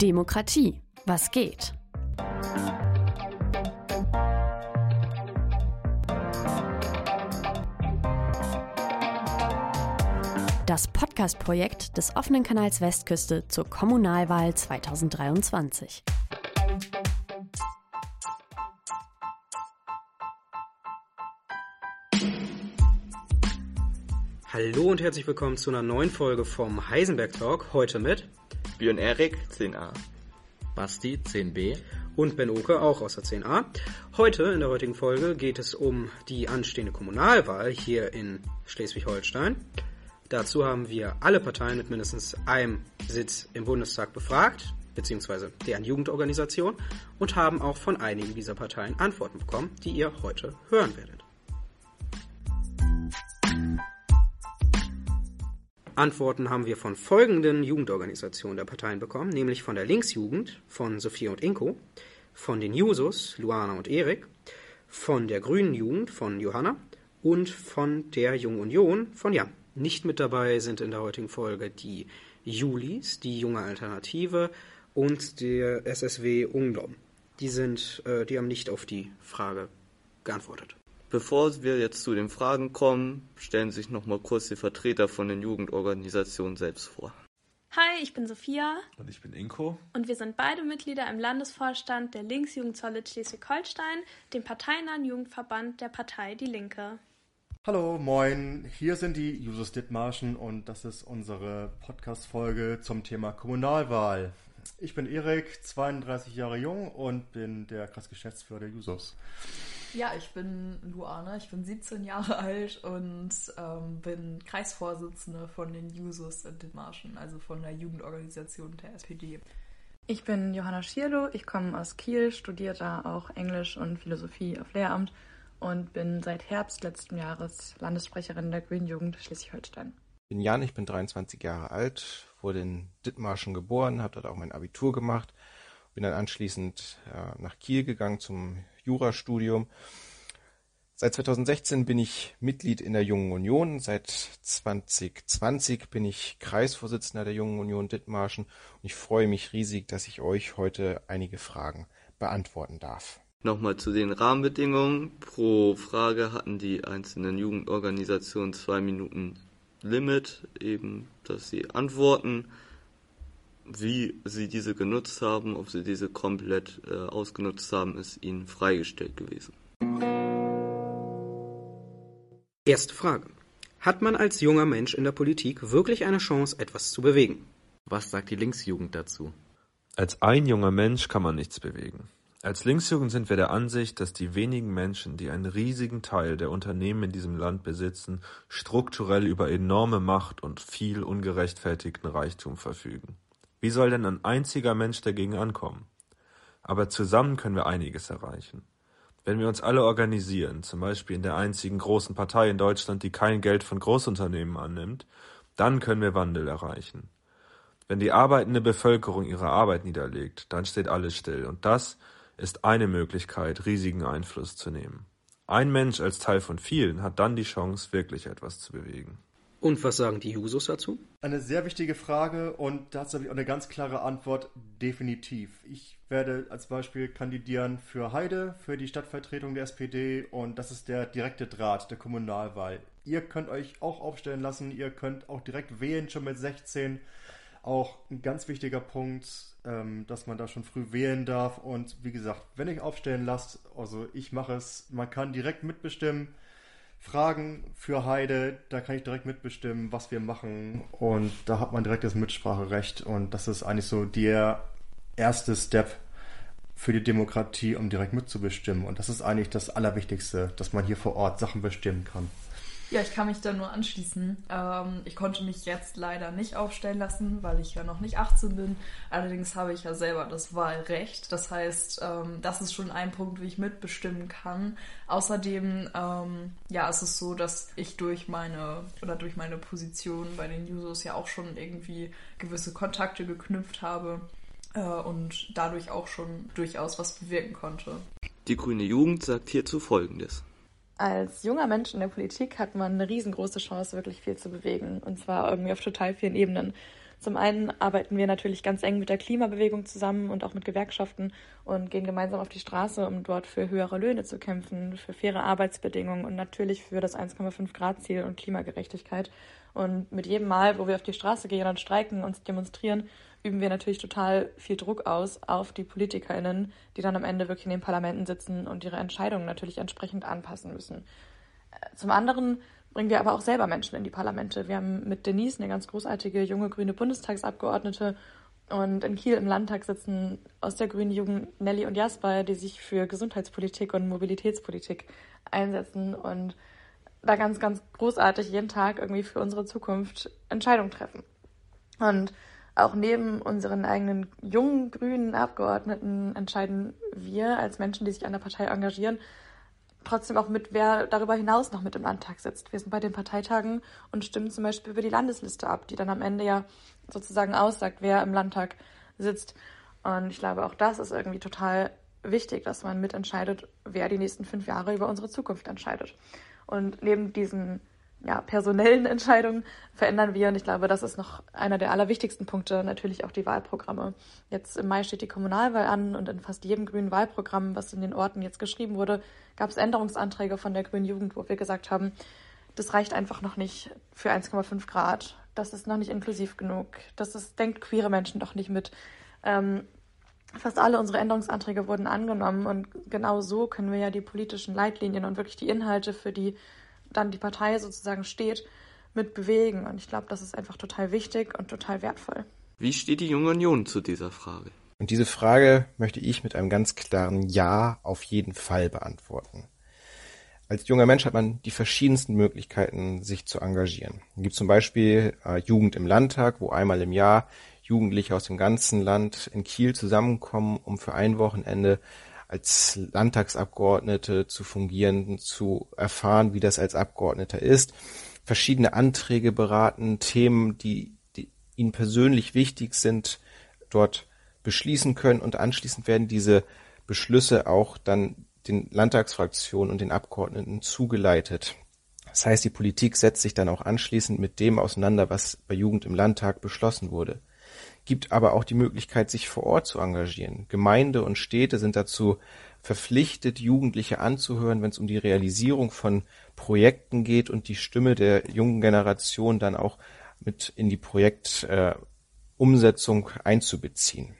Demokratie. Was geht? Das Podcast-Projekt des offenen Kanals Westküste zur Kommunalwahl 2023. Hallo und herzlich willkommen zu einer neuen Folge vom Heisenberg Talk. Heute mit Björn Erik, 10a. Basti, 10b. und Ben Oke, auch aus der 10a. Heute, in der heutigen Folge, geht es um die anstehende Kommunalwahl hier in Schleswig-Holstein. Dazu haben wir alle Parteien mit mindestens einem Sitz im Bundestag befragt, beziehungsweise deren Jugendorganisation, und haben auch von einigen dieser Parteien Antworten bekommen, die ihr heute hören werdet. Antworten haben wir von folgenden Jugendorganisationen der Parteien bekommen, nämlich von der Linksjugend von Sophia und Inko, von den Jusos Luana und Erik, von der Grünen Jugend von Johanna und von der Jungen Union von Jan. Nicht mit dabei sind in der heutigen Folge die Julis, die junge Alternative und der SSW Ungdom. Die sind, äh, die haben nicht auf die Frage geantwortet. Bevor wir jetzt zu den Fragen kommen, stellen sich noch mal kurz die Vertreter von den Jugendorganisationen selbst vor. Hi, ich bin Sophia Und ich bin Inko. und wir sind beide Mitglieder im Landesvorstand der Linksjugend Solid Schleswig-Holstein, dem parteinahen Jugendverband der Partei Die Linke. Hallo, moin. Hier sind die Jusos Dithmarschen und das ist unsere Podcast-Folge zum Thema Kommunalwahl. Ich bin Erik, 32 Jahre jung und bin der Kreisgeschäftsführer der Jusos. Ja, ich bin Luana, ich bin 17 Jahre alt und ähm, bin Kreisvorsitzende von den Jusos in Dithmarschen, also von der Jugendorganisation der SPD. Ich bin Johanna Schierlo, ich komme aus Kiel, studiere da auch Englisch und Philosophie auf Lehramt und bin seit Herbst letzten Jahres Landessprecherin der Grünen Jugend Schleswig-Holstein. Ich bin Jan, ich bin 23 Jahre alt, wurde in Dithmarschen geboren, habe dort auch mein Abitur gemacht, bin dann anschließend äh, nach Kiel gegangen zum Jurastudium. Seit 2016 bin ich Mitglied in der Jungen Union, seit 2020 bin ich Kreisvorsitzender der Jungen Union Dithmarschen und ich freue mich riesig, dass ich euch heute einige Fragen beantworten darf. Nochmal zu den Rahmenbedingungen. Pro Frage hatten die einzelnen Jugendorganisationen zwei Minuten Limit, eben, dass sie antworten, wie sie diese genutzt haben, ob sie diese komplett äh, ausgenutzt haben, ist ihnen freigestellt gewesen. Erste Frage. Hat man als junger Mensch in der Politik wirklich eine Chance, etwas zu bewegen? Was sagt die Linksjugend dazu? Als ein junger Mensch kann man nichts bewegen. Als Linksjugend sind wir der Ansicht, dass die wenigen Menschen, die einen riesigen Teil der Unternehmen in diesem Land besitzen, strukturell über enorme Macht und viel ungerechtfertigten Reichtum verfügen. Wie soll denn ein einziger Mensch dagegen ankommen? Aber zusammen können wir einiges erreichen. Wenn wir uns alle organisieren, zum Beispiel in der einzigen großen Partei in Deutschland, die kein Geld von Großunternehmen annimmt, dann können wir Wandel erreichen. Wenn die arbeitende Bevölkerung ihre Arbeit niederlegt, dann steht alles still. Und das ist eine Möglichkeit, riesigen Einfluss zu nehmen. Ein Mensch als Teil von vielen hat dann die Chance, wirklich etwas zu bewegen. Und was sagen die Jusos dazu? Eine sehr wichtige Frage und dazu habe ich auch eine ganz klare Antwort, definitiv. Ich werde als Beispiel kandidieren für Heide, für die Stadtvertretung der SPD und das ist der direkte Draht der Kommunalwahl. Ihr könnt euch auch aufstellen lassen, ihr könnt auch direkt wählen, schon mit 16. Auch ein ganz wichtiger Punkt, ähm, dass man da schon früh wählen darf und wie gesagt, wenn ihr aufstellen lasst, also ich mache es, man kann direkt mitbestimmen. Fragen für Heide, da kann ich direkt mitbestimmen, was wir machen. Und da hat man direkt das Mitspracherecht. Und das ist eigentlich so der erste Step für die Demokratie, um direkt mitzubestimmen. Und das ist eigentlich das Allerwichtigste, dass man hier vor Ort Sachen bestimmen kann. Ja, ich kann mich da nur anschließen. Ähm, ich konnte mich jetzt leider nicht aufstellen lassen, weil ich ja noch nicht 18 bin. Allerdings habe ich ja selber das Wahlrecht. Das heißt, ähm, das ist schon ein Punkt, wie ich mitbestimmen kann. Außerdem, ähm, ja, es ist so, dass ich durch meine oder durch meine Position bei den Users ja auch schon irgendwie gewisse Kontakte geknüpft habe äh, und dadurch auch schon durchaus was bewirken konnte. Die grüne Jugend sagt hierzu Folgendes. Als junger Mensch in der Politik hat man eine riesengroße Chance, wirklich viel zu bewegen. Und zwar irgendwie auf total vielen Ebenen. Zum einen arbeiten wir natürlich ganz eng mit der Klimabewegung zusammen und auch mit Gewerkschaften und gehen gemeinsam auf die Straße, um dort für höhere Löhne zu kämpfen, für faire Arbeitsbedingungen und natürlich für das 1,5 Grad Ziel und Klimagerechtigkeit. Und mit jedem Mal, wo wir auf die Straße gehen und streiken und demonstrieren, üben wir natürlich total viel Druck aus auf die PolitikerInnen, die dann am Ende wirklich in den Parlamenten sitzen und ihre Entscheidungen natürlich entsprechend anpassen müssen. Zum anderen bringen wir aber auch selber Menschen in die Parlamente. Wir haben mit Denise eine ganz großartige junge grüne Bundestagsabgeordnete und in Kiel im Landtag sitzen aus der Grünen Jugend Nelly und Jasper, die sich für Gesundheitspolitik und Mobilitätspolitik einsetzen und da ganz, ganz großartig jeden Tag irgendwie für unsere Zukunft Entscheidungen treffen. Und auch neben unseren eigenen jungen grünen Abgeordneten entscheiden wir als Menschen, die sich an der Partei engagieren, trotzdem auch mit, wer darüber hinaus noch mit im Landtag sitzt. Wir sind bei den Parteitagen und stimmen zum Beispiel über die Landesliste ab, die dann am Ende ja sozusagen aussagt, wer im Landtag sitzt. Und ich glaube, auch das ist irgendwie total wichtig, dass man mitentscheidet, wer die nächsten fünf Jahre über unsere Zukunft entscheidet. Und neben diesen ja, personellen Entscheidungen verändern wir. Und ich glaube, das ist noch einer der allerwichtigsten Punkte, natürlich auch die Wahlprogramme. Jetzt im Mai steht die Kommunalwahl an und in fast jedem grünen Wahlprogramm, was in den Orten jetzt geschrieben wurde, gab es Änderungsanträge von der Grünen Jugend, wo wir gesagt haben, das reicht einfach noch nicht für 1,5 Grad. Das ist noch nicht inklusiv genug. Das ist, denkt queere Menschen doch nicht mit. Ähm, fast alle unsere Änderungsanträge wurden angenommen und genau so können wir ja die politischen Leitlinien und wirklich die Inhalte für die dann die Partei sozusagen steht, mit bewegen. Und ich glaube, das ist einfach total wichtig und total wertvoll. Wie steht die Junge Union zu dieser Frage? Und diese Frage möchte ich mit einem ganz klaren Ja auf jeden Fall beantworten. Als junger Mensch hat man die verschiedensten Möglichkeiten, sich zu engagieren. Es gibt zum Beispiel äh, Jugend im Landtag, wo einmal im Jahr Jugendliche aus dem ganzen Land in Kiel zusammenkommen, um für ein Wochenende als Landtagsabgeordnete zu fungieren, zu erfahren, wie das als Abgeordneter ist, verschiedene Anträge beraten, Themen, die, die ihnen persönlich wichtig sind, dort beschließen können. Und anschließend werden diese Beschlüsse auch dann den Landtagsfraktionen und den Abgeordneten zugeleitet. Das heißt, die Politik setzt sich dann auch anschließend mit dem auseinander, was bei Jugend im Landtag beschlossen wurde gibt aber auch die Möglichkeit, sich vor Ort zu engagieren. Gemeinde und Städte sind dazu verpflichtet, Jugendliche anzuhören, wenn es um die Realisierung von Projekten geht und die Stimme der jungen Generation dann auch mit in die Projektumsetzung äh, einzubeziehen.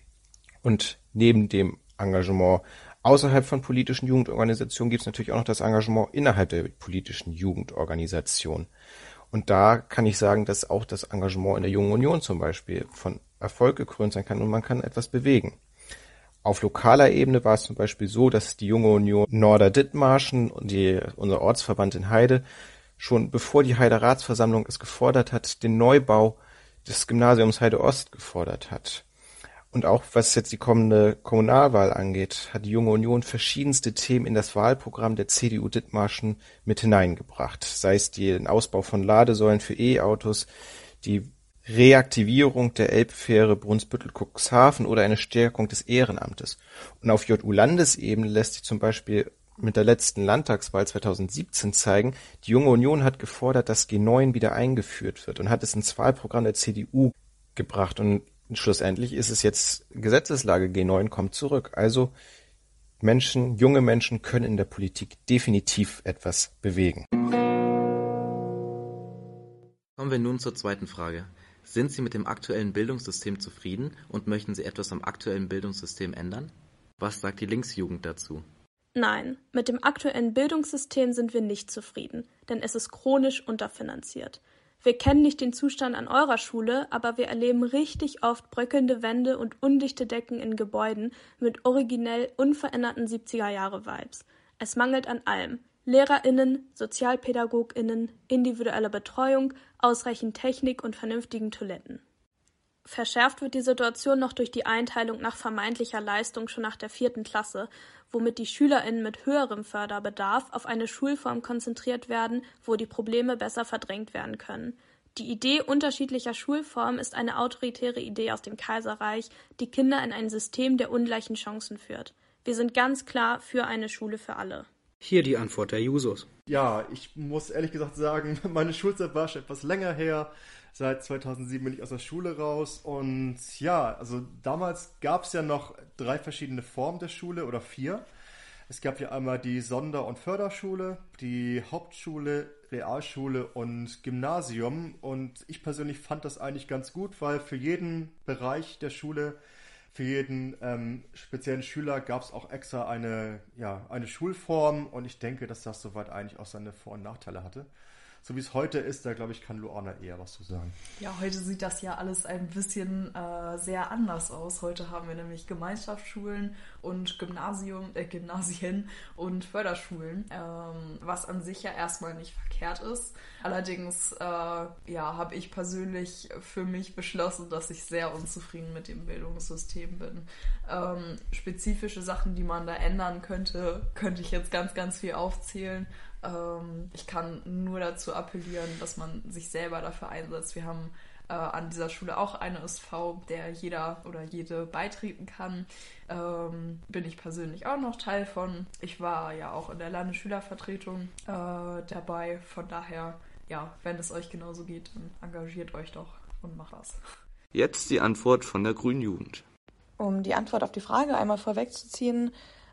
Und neben dem Engagement außerhalb von politischen Jugendorganisationen gibt es natürlich auch noch das Engagement innerhalb der politischen Jugendorganisation. Und da kann ich sagen, dass auch das Engagement in der Jungen Union zum Beispiel von Erfolg gekrönt sein kann und man kann etwas bewegen. Auf lokaler Ebene war es zum Beispiel so, dass die Junge Union Norder Dithmarschen und die, unser Ortsverband in Heide schon bevor die Heide Ratsversammlung es gefordert hat, den Neubau des Gymnasiums Heide Ost gefordert hat. Und auch was jetzt die kommende Kommunalwahl angeht, hat die Junge Union verschiedenste Themen in das Wahlprogramm der CDU Dithmarschen mit hineingebracht. Sei es den Ausbau von Ladesäulen für E-Autos, die Reaktivierung der Elbfähre Brunsbüttel-Cuxhaven oder eine Stärkung des Ehrenamtes. Und auf JU-Landesebene lässt sich zum Beispiel mit der letzten Landtagswahl 2017 zeigen, die Junge Union hat gefordert, dass G9 wieder eingeführt wird und hat es ins Wahlprogramm der CDU gebracht. Und schlussendlich ist es jetzt Gesetzeslage, G9 kommt zurück. Also Menschen, junge Menschen können in der Politik definitiv etwas bewegen. Kommen wir nun zur zweiten Frage. Sind Sie mit dem aktuellen Bildungssystem zufrieden und möchten Sie etwas am aktuellen Bildungssystem ändern? Was sagt die Linksjugend dazu? Nein, mit dem aktuellen Bildungssystem sind wir nicht zufrieden, denn es ist chronisch unterfinanziert. Wir kennen nicht den Zustand an eurer Schule, aber wir erleben richtig oft bröckelnde Wände und undichte Decken in Gebäuden mit originell unveränderten 70er Jahre Vibes. Es mangelt an allem. LehrerInnen, SozialpädagogInnen, individuelle Betreuung, ausreichend Technik und vernünftigen Toiletten. Verschärft wird die Situation noch durch die Einteilung nach vermeintlicher Leistung schon nach der vierten Klasse, womit die SchülerInnen mit höherem Förderbedarf auf eine Schulform konzentriert werden, wo die Probleme besser verdrängt werden können. Die Idee unterschiedlicher Schulformen ist eine autoritäre Idee aus dem Kaiserreich, die Kinder in ein System der ungleichen Chancen führt. Wir sind ganz klar für eine Schule für alle. Hier die Antwort der Jusos. Ja, ich muss ehrlich gesagt sagen, meine Schulzeit war schon etwas länger her. Seit 2007 bin ich aus der Schule raus und ja, also damals gab es ja noch drei verschiedene Formen der Schule oder vier. Es gab ja einmal die Sonder- und Förderschule, die Hauptschule, Realschule und Gymnasium. Und ich persönlich fand das eigentlich ganz gut, weil für jeden Bereich der Schule, für jeden ähm, speziellen Schüler gab es auch extra eine, ja, eine Schulform. Und ich denke, dass das soweit eigentlich auch seine Vor- und Nachteile hatte so wie es heute ist, da glaube ich, kann Luana eher was zu sagen. Ja, heute sieht das ja alles ein bisschen äh, sehr anders aus. Heute haben wir nämlich Gemeinschaftsschulen und Gymnasium, äh, Gymnasien und Förderschulen, ähm, was an sich ja erstmal nicht verkehrt ist. Allerdings, äh, ja, habe ich persönlich für mich beschlossen, dass ich sehr unzufrieden mit dem Bildungssystem bin. Ähm, spezifische Sachen, die man da ändern könnte, könnte ich jetzt ganz, ganz viel aufzählen. Ähm, ich kann nur dazu appellieren, dass man sich selber dafür einsetzt. Wir haben äh, an dieser Schule auch eine SV, der jeder oder jede beitreten kann. Ähm, bin ich persönlich auch noch Teil von. Ich war ja auch in der Landesschülervertretung äh, dabei. Von daher, ja, wenn es euch genauso geht, dann engagiert euch doch und macht was. Jetzt die Antwort von der Grünen Jugend. Um die Antwort auf die Frage einmal vorwegzuziehen,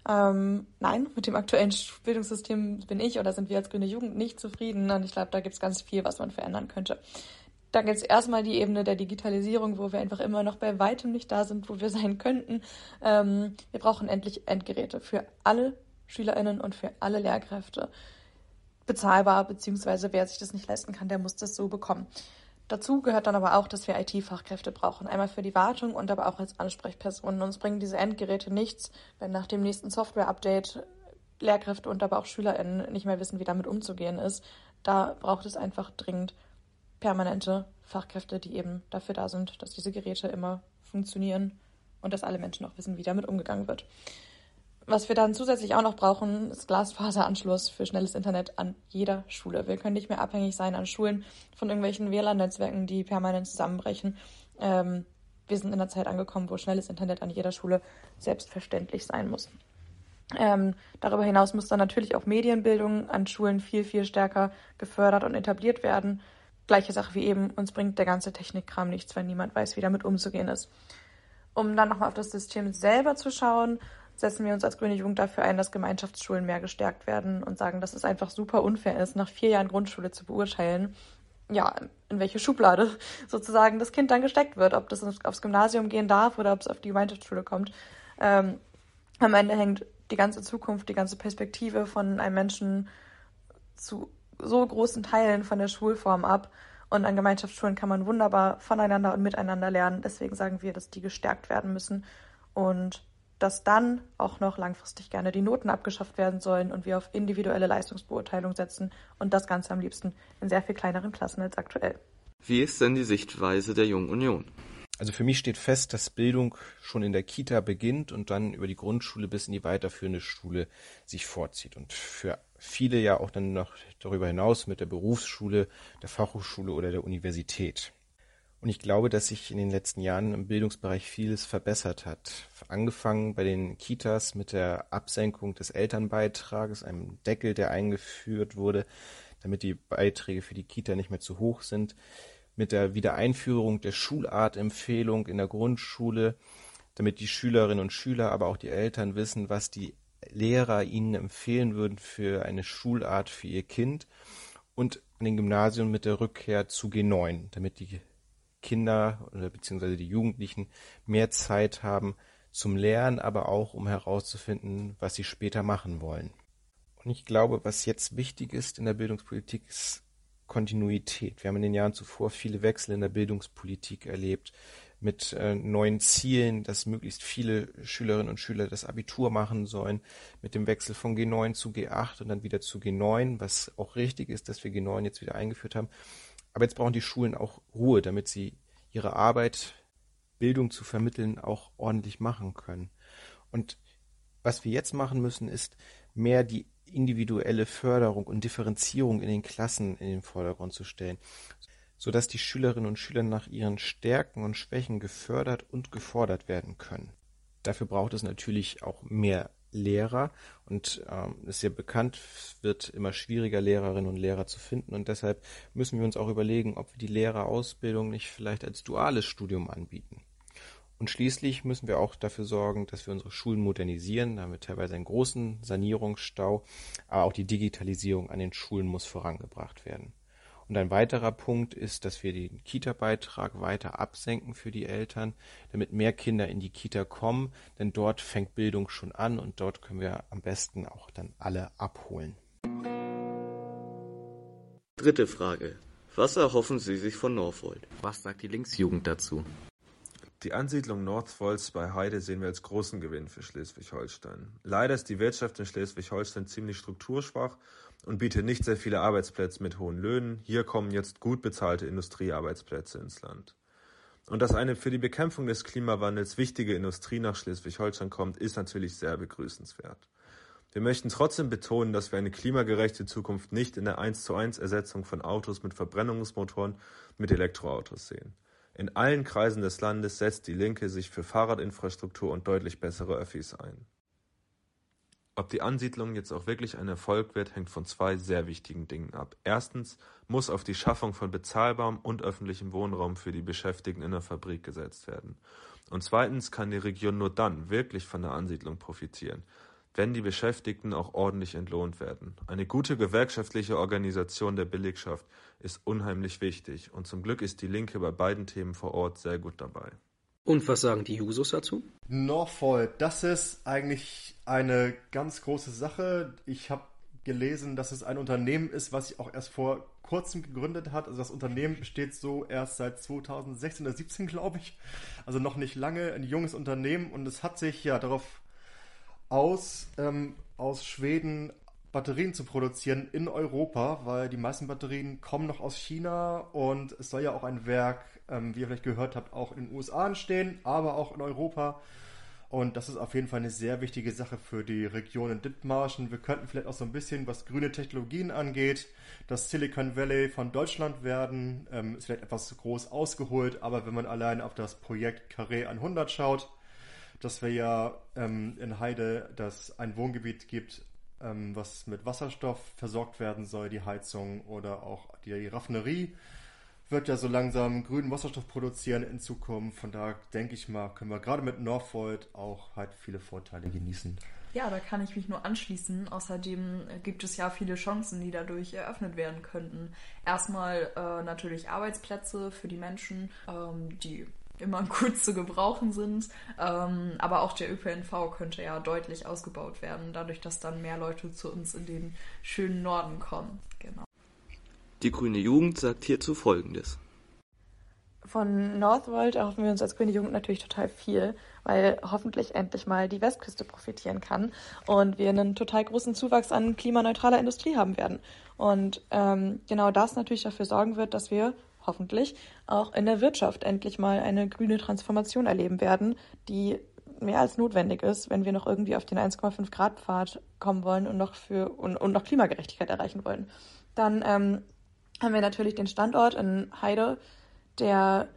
ähm, nein, mit dem aktuellen Bildungssystem bin ich oder sind wir als Grüne Jugend nicht zufrieden. Und ich glaube, da gibt es ganz viel, was man verändern könnte. Da gibt es erstmal die Ebene der Digitalisierung, wo wir einfach immer noch bei weitem nicht da sind, wo wir sein könnten. Ähm, wir brauchen endlich Endgeräte für alle SchülerInnen und für alle Lehrkräfte. Bezahlbar, beziehungsweise wer sich das nicht leisten kann, der muss das so bekommen. Dazu gehört dann aber auch, dass wir IT-Fachkräfte brauchen. Einmal für die Wartung und aber auch als Ansprechpersonen. Uns bringen diese Endgeräte nichts, wenn nach dem nächsten Software-Update Lehrkräfte und aber auch SchülerInnen nicht mehr wissen, wie damit umzugehen ist. Da braucht es einfach dringend permanente Fachkräfte, die eben dafür da sind, dass diese Geräte immer funktionieren und dass alle Menschen auch wissen, wie damit umgegangen wird. Was wir dann zusätzlich auch noch brauchen, ist Glasfaseranschluss für schnelles Internet an jeder Schule. Wir können nicht mehr abhängig sein an Schulen von irgendwelchen WLAN-Netzwerken, die permanent zusammenbrechen. Ähm, wir sind in einer Zeit angekommen, wo schnelles Internet an jeder Schule selbstverständlich sein muss. Ähm, darüber hinaus muss dann natürlich auch Medienbildung an Schulen viel, viel stärker gefördert und etabliert werden. Gleiche Sache wie eben, uns bringt der ganze Technikkram nichts, wenn niemand weiß, wie damit umzugehen ist. Um dann nochmal auf das System selber zu schauen, setzen wir uns als Grüne Jugend dafür ein, dass Gemeinschaftsschulen mehr gestärkt werden und sagen, dass es einfach super unfair ist, nach vier Jahren Grundschule zu beurteilen, ja, in welche Schublade sozusagen das Kind dann gesteckt wird, ob das aufs Gymnasium gehen darf oder ob es auf die Gemeinschaftsschule kommt. Ähm, am Ende hängt die ganze Zukunft, die ganze Perspektive von einem Menschen zu so großen Teilen von der Schulform ab. Und an Gemeinschaftsschulen kann man wunderbar voneinander und miteinander lernen. Deswegen sagen wir, dass die gestärkt werden müssen. Und dass dann auch noch langfristig gerne die Noten abgeschafft werden sollen und wir auf individuelle Leistungsbeurteilung setzen und das Ganze am liebsten in sehr viel kleineren Klassen als aktuell. Wie ist denn die Sichtweise der Jungen Union? Also für mich steht fest, dass Bildung schon in der Kita beginnt und dann über die Grundschule bis in die weiterführende Schule sich vorzieht und für viele ja auch dann noch darüber hinaus mit der Berufsschule, der Fachhochschule oder der Universität. Und ich glaube, dass sich in den letzten Jahren im Bildungsbereich vieles verbessert hat. Angefangen bei den Kitas mit der Absenkung des Elternbeitrages, einem Deckel, der eingeführt wurde, damit die Beiträge für die Kita nicht mehr zu hoch sind, mit der Wiedereinführung der Schulartempfehlung in der Grundschule, damit die Schülerinnen und Schüler, aber auch die Eltern wissen, was die Lehrer ihnen empfehlen würden für eine Schulart für ihr Kind und an den Gymnasien mit der Rückkehr zu G9, damit die Kinder oder beziehungsweise die Jugendlichen mehr Zeit haben zum Lernen, aber auch um herauszufinden, was sie später machen wollen. Und ich glaube, was jetzt wichtig ist in der Bildungspolitik, ist Kontinuität. Wir haben in den Jahren zuvor viele Wechsel in der Bildungspolitik erlebt mit äh, neuen Zielen, dass möglichst viele Schülerinnen und Schüler das Abitur machen sollen, mit dem Wechsel von G9 zu G8 und dann wieder zu G9, was auch richtig ist, dass wir G9 jetzt wieder eingeführt haben. Aber jetzt brauchen die Schulen auch Ruhe, damit sie ihre Arbeit, Bildung zu vermitteln, auch ordentlich machen können. Und was wir jetzt machen müssen, ist mehr die individuelle Förderung und Differenzierung in den Klassen in den Vordergrund zu stellen, sodass die Schülerinnen und Schüler nach ihren Stärken und Schwächen gefördert und gefordert werden können. Dafür braucht es natürlich auch mehr Lehrer und ähm, ist ja bekannt, wird immer schwieriger, Lehrerinnen und Lehrer zu finden und deshalb müssen wir uns auch überlegen, ob wir die Lehrerausbildung nicht vielleicht als duales Studium anbieten. Und schließlich müssen wir auch dafür sorgen, dass wir unsere Schulen modernisieren. Da haben wir teilweise einen großen Sanierungsstau, aber auch die Digitalisierung an den Schulen muss vorangebracht werden. Und ein weiterer Punkt ist, dass wir den Kita-Beitrag weiter absenken für die Eltern, damit mehr Kinder in die Kita kommen, denn dort fängt Bildung schon an und dort können wir am besten auch dann alle abholen. Dritte Frage. Was erhoffen Sie sich von Norfolk? Was sagt die Linksjugend dazu? Die Ansiedlung Northvolds bei Heide sehen wir als großen Gewinn für Schleswig-Holstein. Leider ist die Wirtschaft in Schleswig-Holstein ziemlich strukturschwach und bietet nicht sehr viele Arbeitsplätze mit hohen Löhnen. Hier kommen jetzt gut bezahlte Industriearbeitsplätze ins Land. Und dass eine für die Bekämpfung des Klimawandels wichtige Industrie nach Schleswig-Holstein kommt, ist natürlich sehr begrüßenswert. Wir möchten trotzdem betonen, dass wir eine klimagerechte Zukunft nicht in der 1 zu 1 Ersetzung von Autos mit Verbrennungsmotoren mit Elektroautos sehen. In allen Kreisen des Landes setzt die Linke sich für Fahrradinfrastruktur und deutlich bessere Öffis ein. Ob die Ansiedlung jetzt auch wirklich ein Erfolg wird, hängt von zwei sehr wichtigen Dingen ab. Erstens muss auf die Schaffung von bezahlbarem und öffentlichem Wohnraum für die Beschäftigten in der Fabrik gesetzt werden. Und zweitens kann die Region nur dann wirklich von der Ansiedlung profitieren, wenn die Beschäftigten auch ordentlich entlohnt werden. Eine gute gewerkschaftliche Organisation der Belegschaft ist unheimlich wichtig und zum Glück ist die Linke bei beiden Themen vor Ort sehr gut dabei. Und was sagen die Jusos dazu? Norfolk, das ist eigentlich eine ganz große Sache. Ich habe gelesen, dass es ein Unternehmen ist, was sich auch erst vor kurzem gegründet hat. Also das Unternehmen besteht so erst seit 2016 oder 17, glaube ich. Also noch nicht lange, ein junges Unternehmen und es hat sich ja darauf aus, ähm, aus Schweden Batterien zu produzieren in Europa, weil die meisten Batterien kommen noch aus China und es soll ja auch ein Werk, ähm, wie ihr vielleicht gehört habt, auch in den USA entstehen, aber auch in Europa. Und das ist auf jeden Fall eine sehr wichtige Sache für die Region in Dithmarschen. Wir könnten vielleicht auch so ein bisschen, was grüne Technologien angeht, das Silicon Valley von Deutschland werden. Ähm, ist vielleicht etwas groß ausgeholt, aber wenn man allein auf das Projekt Carré 100 schaut, dass wir ja ähm, in Heide das ein Wohngebiet gibt, ähm, was mit Wasserstoff versorgt werden soll, die Heizung oder auch die Raffinerie wird ja so langsam grünen Wasserstoff produzieren in Zukunft. Von daher denke ich mal, können wir gerade mit Northvolt auch halt viele Vorteile genießen. Ja, da kann ich mich nur anschließen. Außerdem gibt es ja viele Chancen, die dadurch eröffnet werden könnten. Erstmal äh, natürlich Arbeitsplätze für die Menschen, ähm, die immer gut zu gebrauchen sind. Ähm, aber auch der ÖPNV könnte ja deutlich ausgebaut werden, dadurch, dass dann mehr Leute zu uns in den schönen Norden kommen. Genau. Die grüne Jugend sagt hierzu Folgendes. Von Northvolt erhoffen wir uns als grüne Jugend natürlich total viel, weil hoffentlich endlich mal die Westküste profitieren kann und wir einen total großen Zuwachs an klimaneutraler Industrie haben werden. Und ähm, genau das natürlich dafür sorgen wird, dass wir hoffentlich auch in der Wirtschaft endlich mal eine grüne Transformation erleben werden, die mehr als notwendig ist, wenn wir noch irgendwie auf den 1,5 Grad Pfad kommen wollen und noch für und, und noch Klimagerechtigkeit erreichen wollen. Dann ähm, haben wir natürlich den Standort in Heide, der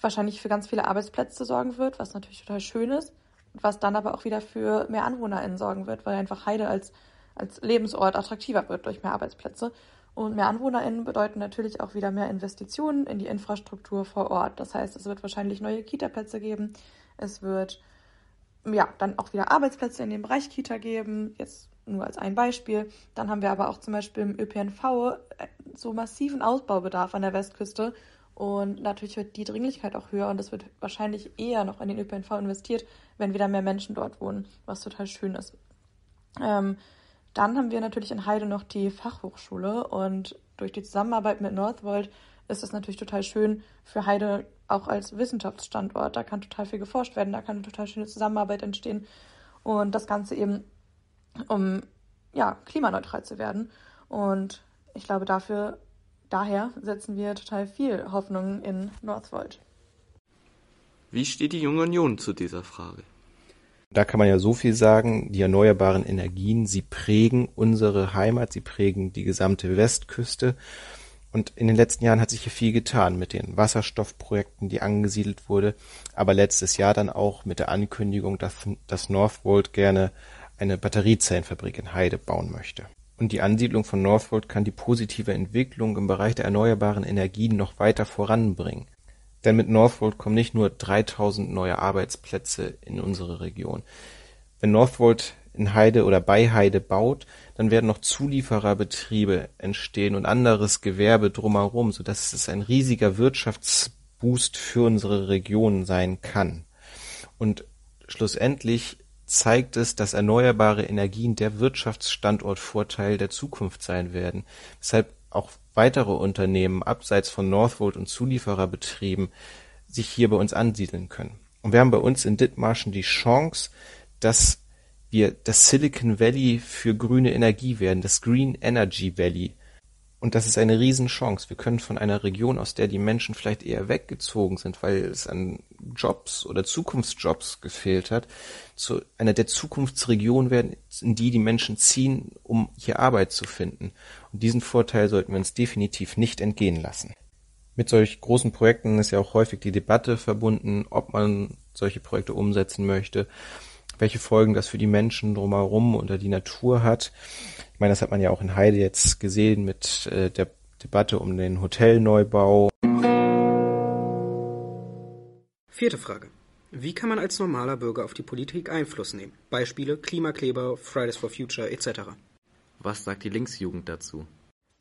wahrscheinlich für ganz viele Arbeitsplätze sorgen wird, was natürlich total schön ist, was dann aber auch wieder für mehr AnwohnerInnen sorgen wird, weil einfach Heide als, als Lebensort attraktiver wird durch mehr Arbeitsplätze. Und mehr AnwohnerInnen bedeuten natürlich auch wieder mehr Investitionen in die Infrastruktur vor Ort. Das heißt, es wird wahrscheinlich neue Kita-Plätze geben. Es wird ja dann auch wieder Arbeitsplätze in dem Bereich Kita geben. Jetzt nur als ein Beispiel. Dann haben wir aber auch zum Beispiel im ÖPNV äh, so massiven Ausbaubedarf an der Westküste. Und natürlich wird die Dringlichkeit auch höher und es wird wahrscheinlich eher noch in den ÖPNV investiert, wenn wieder mehr Menschen dort wohnen, was total schön ist. Ähm, dann haben wir natürlich in Heide noch die Fachhochschule und durch die Zusammenarbeit mit Northvolt ist es natürlich total schön für Heide auch als Wissenschaftsstandort. Da kann total viel geforscht werden, da kann eine total schöne Zusammenarbeit entstehen und das Ganze eben, um ja, klimaneutral zu werden. Und ich glaube, dafür, daher setzen wir total viel Hoffnung in Northvolt. Wie steht die Junge Union zu dieser Frage? Da kann man ja so viel sagen, die erneuerbaren Energien, sie prägen unsere Heimat, sie prägen die gesamte Westküste. Und in den letzten Jahren hat sich hier viel getan mit den Wasserstoffprojekten, die angesiedelt wurde, aber letztes Jahr dann auch mit der Ankündigung, dass, dass Northvolt gerne eine Batteriezellenfabrik in Heide bauen möchte. Und die Ansiedlung von Northvolt kann die positive Entwicklung im Bereich der erneuerbaren Energien noch weiter voranbringen. Denn mit Northvolt kommen nicht nur 3000 neue Arbeitsplätze in unsere Region. Wenn Northvolt in Heide oder bei Heide baut, dann werden noch Zuliefererbetriebe entstehen und anderes Gewerbe drumherum, sodass es ein riesiger Wirtschaftsboost für unsere Region sein kann. Und schlussendlich zeigt es, dass erneuerbare Energien der Wirtschaftsstandortvorteil der Zukunft sein werden, weshalb auch weitere Unternehmen abseits von Northvolt und Zuliefererbetrieben sich hier bei uns ansiedeln können. Und wir haben bei uns in Dithmarschen die Chance, dass wir das Silicon Valley für grüne Energie werden, das Green Energy Valley. Und das ist eine Riesenchance. Wir können von einer Region, aus der die Menschen vielleicht eher weggezogen sind, weil es an Jobs oder Zukunftsjobs gefehlt hat, zu einer der Zukunftsregionen werden, in die die Menschen ziehen, um hier Arbeit zu finden. Und diesen Vorteil sollten wir uns definitiv nicht entgehen lassen. Mit solch großen Projekten ist ja auch häufig die Debatte verbunden, ob man solche Projekte umsetzen möchte welche Folgen das für die Menschen drumherum oder die Natur hat. Ich meine, das hat man ja auch in Heide jetzt gesehen mit äh, der Debatte um den Hotelneubau. Vierte Frage. Wie kann man als normaler Bürger auf die Politik Einfluss nehmen? Beispiele Klimakleber, Fridays for Future etc. Was sagt die Linksjugend dazu?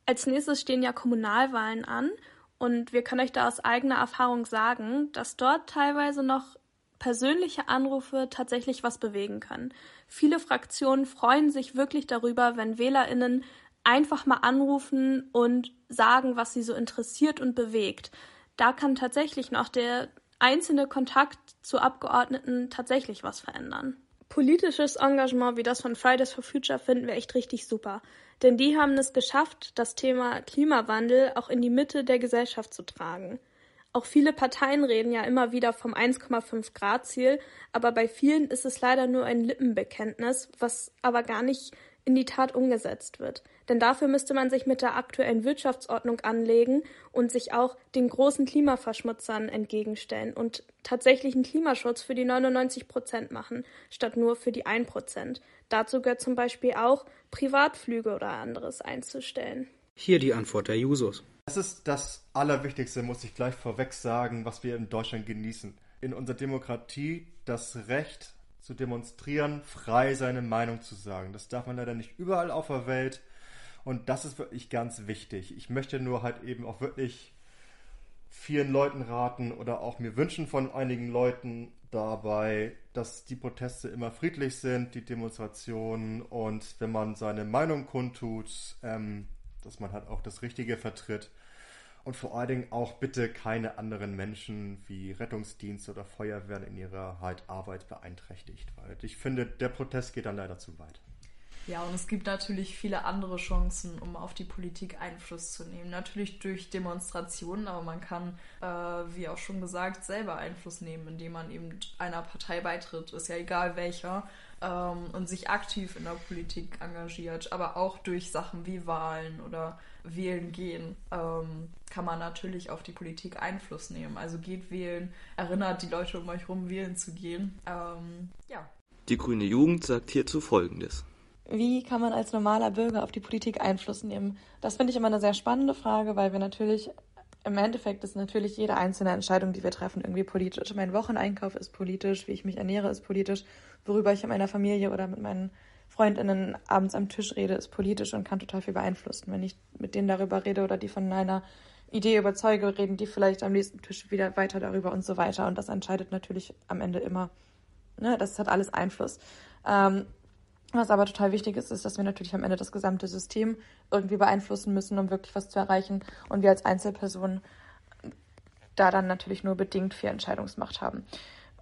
Als nächstes stehen ja Kommunalwahlen an und wir können euch da aus eigener Erfahrung sagen, dass dort teilweise noch persönliche Anrufe tatsächlich was bewegen können. Viele Fraktionen freuen sich wirklich darüber, wenn Wählerinnen einfach mal anrufen und sagen, was sie so interessiert und bewegt. Da kann tatsächlich noch der einzelne Kontakt zu Abgeordneten tatsächlich was verändern. Politisches Engagement wie das von Fridays for Future finden wir echt richtig super. Denn die haben es geschafft, das Thema Klimawandel auch in die Mitte der Gesellschaft zu tragen. Auch viele Parteien reden ja immer wieder vom 1,5 Grad Ziel, aber bei vielen ist es leider nur ein Lippenbekenntnis, was aber gar nicht in die Tat umgesetzt wird. Denn dafür müsste man sich mit der aktuellen Wirtschaftsordnung anlegen und sich auch den großen Klimaverschmutzern entgegenstellen und tatsächlichen Klimaschutz für die 99 Prozent machen, statt nur für die 1 Prozent. Dazu gehört zum Beispiel auch, Privatflüge oder anderes einzustellen. Hier die Antwort der Jusos. Das ist das Allerwichtigste, muss ich gleich vorweg sagen, was wir in Deutschland genießen. In unserer Demokratie das Recht zu demonstrieren, frei seine Meinung zu sagen. Das darf man leider nicht überall auf der Welt. Und das ist wirklich ganz wichtig. Ich möchte nur halt eben auch wirklich vielen Leuten raten oder auch mir wünschen von einigen Leuten dabei, dass die Proteste immer friedlich sind, die Demonstrationen und wenn man seine Meinung kundtut, ähm, dass man halt auch das Richtige vertritt. Und vor allen Dingen auch bitte keine anderen Menschen wie Rettungsdienste oder Feuerwehren in ihrer halt Arbeit beeinträchtigt. Weil ich finde, der Protest geht dann leider zu weit. Ja, und es gibt natürlich viele andere Chancen, um auf die Politik Einfluss zu nehmen. Natürlich durch Demonstrationen, aber man kann, äh, wie auch schon gesagt, selber Einfluss nehmen, indem man eben einer Partei beitritt. Ist ja egal welcher ähm, und sich aktiv in der Politik engagiert, aber auch durch Sachen wie Wahlen oder Wählen gehen, ähm, kann man natürlich auf die Politik Einfluss nehmen. Also geht wählen, erinnert die Leute um euch rum, wählen zu gehen. Ähm, ja. Die grüne Jugend sagt hierzu Folgendes. Wie kann man als normaler Bürger auf die Politik Einfluss nehmen? Das finde ich immer eine sehr spannende Frage, weil wir natürlich im Endeffekt ist natürlich jede einzelne Entscheidung, die wir treffen, irgendwie politisch. Mein Wocheneinkauf ist politisch, wie ich mich ernähre, ist politisch worüber ich in meiner Familie oder mit meinen Freundinnen abends am Tisch rede, ist politisch und kann total viel beeinflussen. Wenn ich mit denen darüber rede oder die von einer Idee überzeuge, reden die vielleicht am nächsten Tisch wieder weiter darüber und so weiter. Und das entscheidet natürlich am Ende immer. Ne? Das hat alles Einfluss. Ähm, was aber total wichtig ist, ist, dass wir natürlich am Ende das gesamte System irgendwie beeinflussen müssen, um wirklich was zu erreichen. Und wir als Einzelpersonen da dann natürlich nur bedingt viel Entscheidungsmacht haben.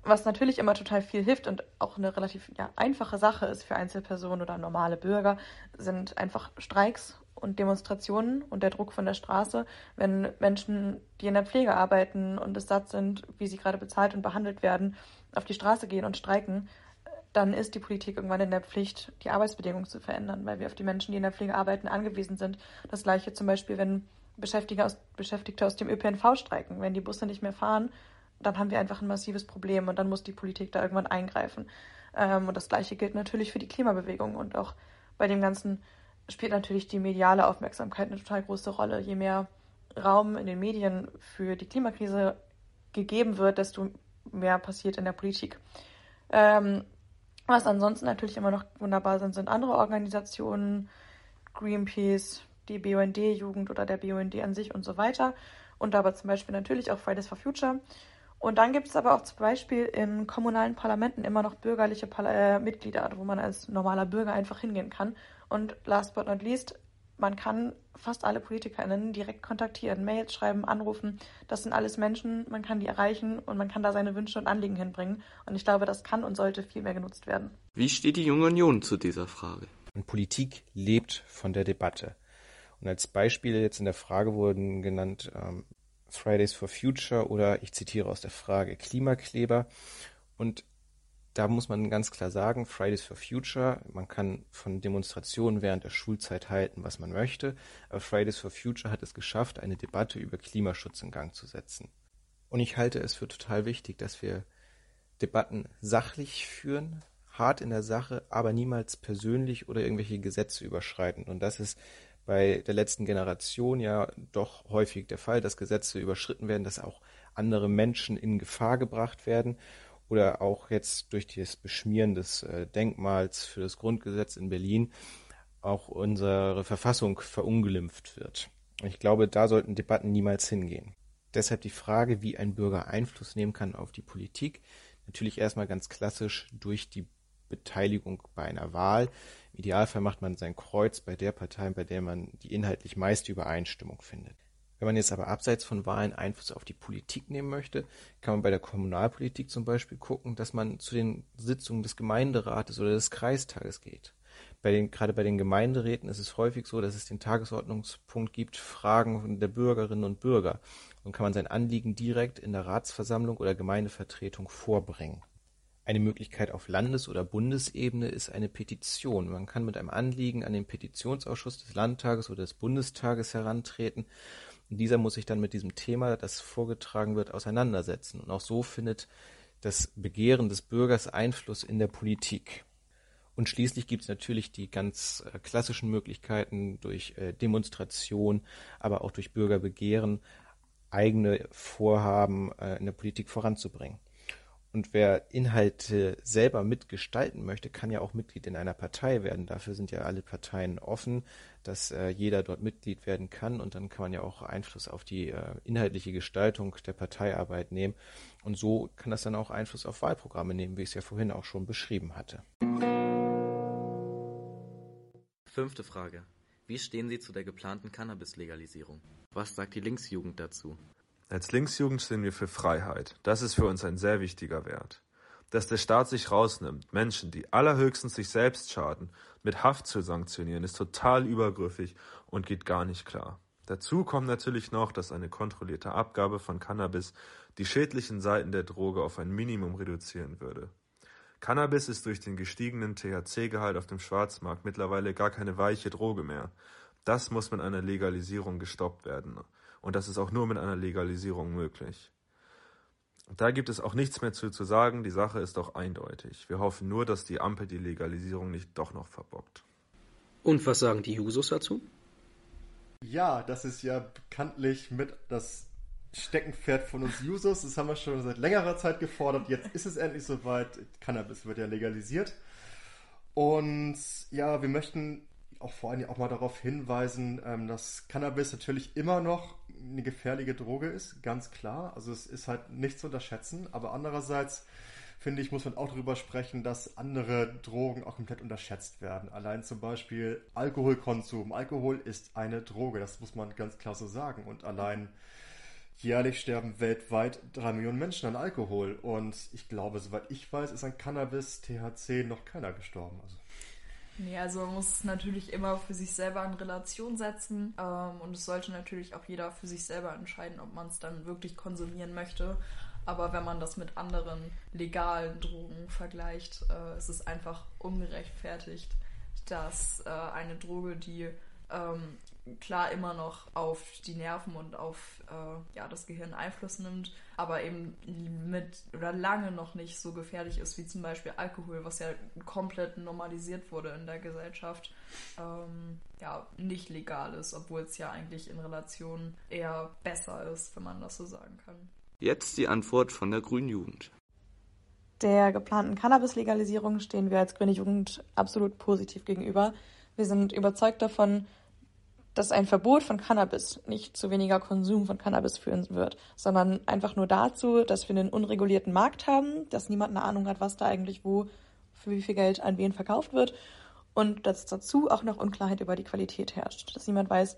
Was natürlich immer total viel hilft und auch eine relativ ja, einfache Sache ist für Einzelpersonen oder normale Bürger, sind einfach Streiks und Demonstrationen und der Druck von der Straße, wenn Menschen, die in der Pflege arbeiten und es satt sind, wie sie gerade bezahlt und behandelt werden, auf die Straße gehen und streiken, dann ist die Politik irgendwann in der Pflicht, die Arbeitsbedingungen zu verändern, weil wir auf die Menschen, die in der Pflege arbeiten, angewiesen sind. Das gleiche zum Beispiel, wenn Beschäftigte aus, Beschäftigte aus dem ÖPNV streiken. Wenn die Busse nicht mehr fahren, dann haben wir einfach ein massives Problem und dann muss die Politik da irgendwann eingreifen. Ähm, und das Gleiche gilt natürlich für die Klimabewegung. Und auch bei dem Ganzen spielt natürlich die mediale Aufmerksamkeit eine total große Rolle. Je mehr Raum in den Medien für die Klimakrise gegeben wird, desto mehr passiert in der Politik. Ähm, was ansonsten natürlich immer noch wunderbar sind, sind andere Organisationen, Greenpeace, die BUND-Jugend oder der BUND an sich und so weiter. Und aber zum Beispiel natürlich auch Fridays for Future. Und dann gibt es aber auch zum Beispiel in kommunalen Parlamenten immer noch bürgerliche Parla äh, Mitglieder, wo man als normaler Bürger einfach hingehen kann. Und last but not least, man kann fast alle PolitikerInnen direkt kontaktieren, Mails schreiben, anrufen. Das sind alles Menschen, man kann die erreichen und man kann da seine Wünsche und Anliegen hinbringen. Und ich glaube, das kann und sollte viel mehr genutzt werden. Wie steht die Junge Union zu dieser Frage? Und Politik lebt von der Debatte. Und als Beispiele jetzt in der Frage wurden genannt ähm, Fridays for Future oder ich zitiere aus der Frage Klimakleber. Und da muss man ganz klar sagen, Fridays for Future, man kann von Demonstrationen während der Schulzeit halten, was man möchte, aber Fridays for Future hat es geschafft, eine Debatte über Klimaschutz in Gang zu setzen. Und ich halte es für total wichtig, dass wir Debatten sachlich führen, hart in der Sache, aber niemals persönlich oder irgendwelche Gesetze überschreiten. Und das ist bei der letzten Generation ja doch häufig der Fall, dass Gesetze überschritten werden, dass auch andere Menschen in Gefahr gebracht werden oder auch jetzt durch das Beschmieren des äh, Denkmals für das Grundgesetz in Berlin auch unsere Verfassung verunglimpft wird. Ich glaube, da sollten Debatten niemals hingehen. Deshalb die Frage, wie ein Bürger Einfluss nehmen kann auf die Politik. Natürlich erstmal ganz klassisch durch die Beteiligung bei einer Wahl. Idealfall macht man sein Kreuz bei der Partei, bei der man die inhaltlich meiste Übereinstimmung findet. Wenn man jetzt aber abseits von Wahlen Einfluss auf die Politik nehmen möchte, kann man bei der Kommunalpolitik zum Beispiel gucken, dass man zu den Sitzungen des Gemeinderates oder des Kreistages geht. Bei den, gerade bei den Gemeinderäten ist es häufig so, dass es den Tagesordnungspunkt gibt, Fragen der Bürgerinnen und Bürger. Und kann man sein Anliegen direkt in der Ratsversammlung oder Gemeindevertretung vorbringen. Eine Möglichkeit auf Landes- oder Bundesebene ist eine Petition. Man kann mit einem Anliegen an den Petitionsausschuss des Landtages oder des Bundestages herantreten und dieser muss sich dann mit diesem Thema, das vorgetragen wird, auseinandersetzen. Und auch so findet das Begehren des Bürgers Einfluss in der Politik. Und schließlich gibt es natürlich die ganz äh, klassischen Möglichkeiten durch äh, Demonstration, aber auch durch Bürgerbegehren, eigene Vorhaben äh, in der Politik voranzubringen. Und wer Inhalte selber mitgestalten möchte, kann ja auch Mitglied in einer Partei werden. Dafür sind ja alle Parteien offen, dass äh, jeder dort Mitglied werden kann. Und dann kann man ja auch Einfluss auf die äh, inhaltliche Gestaltung der Parteiarbeit nehmen. Und so kann das dann auch Einfluss auf Wahlprogramme nehmen, wie ich es ja vorhin auch schon beschrieben hatte. Fünfte Frage. Wie stehen Sie zu der geplanten Cannabis-Legalisierung? Was sagt die Linksjugend dazu? Als Linksjugend stehen wir für Freiheit. Das ist für uns ein sehr wichtiger Wert. Dass der Staat sich rausnimmt, Menschen, die allerhöchstens sich selbst schaden, mit Haft zu sanktionieren, ist total übergriffig und geht gar nicht klar. Dazu kommt natürlich noch, dass eine kontrollierte Abgabe von Cannabis die schädlichen Seiten der Droge auf ein Minimum reduzieren würde. Cannabis ist durch den gestiegenen THC-Gehalt auf dem Schwarzmarkt mittlerweile gar keine weiche Droge mehr. Das muss mit einer Legalisierung gestoppt werden. Und das ist auch nur mit einer Legalisierung möglich. Da gibt es auch nichts mehr zu, zu sagen. Die Sache ist doch eindeutig. Wir hoffen nur, dass die Ampel die Legalisierung nicht doch noch verbockt. Und was sagen die Jusos dazu? Ja, das ist ja bekanntlich mit das Steckenpferd von uns Jusos. Das haben wir schon seit längerer Zeit gefordert. Jetzt ist es endlich soweit. Cannabis wird ja legalisiert. Und ja, wir möchten auch vor allem auch mal darauf hinweisen, ähm, dass Cannabis natürlich immer noch eine gefährliche Droge ist, ganz klar. Also es ist halt nicht zu unterschätzen, aber andererseits finde ich, muss man auch darüber sprechen, dass andere Drogen auch komplett unterschätzt werden. Allein zum Beispiel Alkoholkonsum. Alkohol ist eine Droge, das muss man ganz klar so sagen. Und allein jährlich sterben weltweit drei Millionen Menschen an Alkohol. Und ich glaube, soweit ich weiß, ist an Cannabis, THC noch keiner gestorben. Also Nee, also man muss es natürlich immer für sich selber in Relation setzen ähm, und es sollte natürlich auch jeder für sich selber entscheiden, ob man es dann wirklich konsumieren möchte. Aber wenn man das mit anderen legalen Drogen vergleicht, äh, ist es einfach ungerechtfertigt, dass äh, eine Droge, die ähm, klar immer noch auf die Nerven und auf äh, ja, das Gehirn Einfluss nimmt, aber eben mit oder lange noch nicht so gefährlich ist wie zum Beispiel Alkohol, was ja komplett normalisiert wurde in der Gesellschaft, ähm, ja, nicht legal ist, obwohl es ja eigentlich in Relation eher besser ist, wenn man das so sagen kann. Jetzt die Antwort von der Grünen Jugend. Der geplanten Cannabis-Legalisierung stehen wir als Grüne Jugend absolut positiv gegenüber. Wir sind überzeugt davon, dass ein Verbot von Cannabis nicht zu weniger Konsum von Cannabis führen wird, sondern einfach nur dazu, dass wir einen unregulierten Markt haben, dass niemand eine Ahnung hat, was da eigentlich wo für wie viel Geld an wen verkauft wird und dass dazu auch noch Unklarheit über die Qualität herrscht, dass niemand weiß,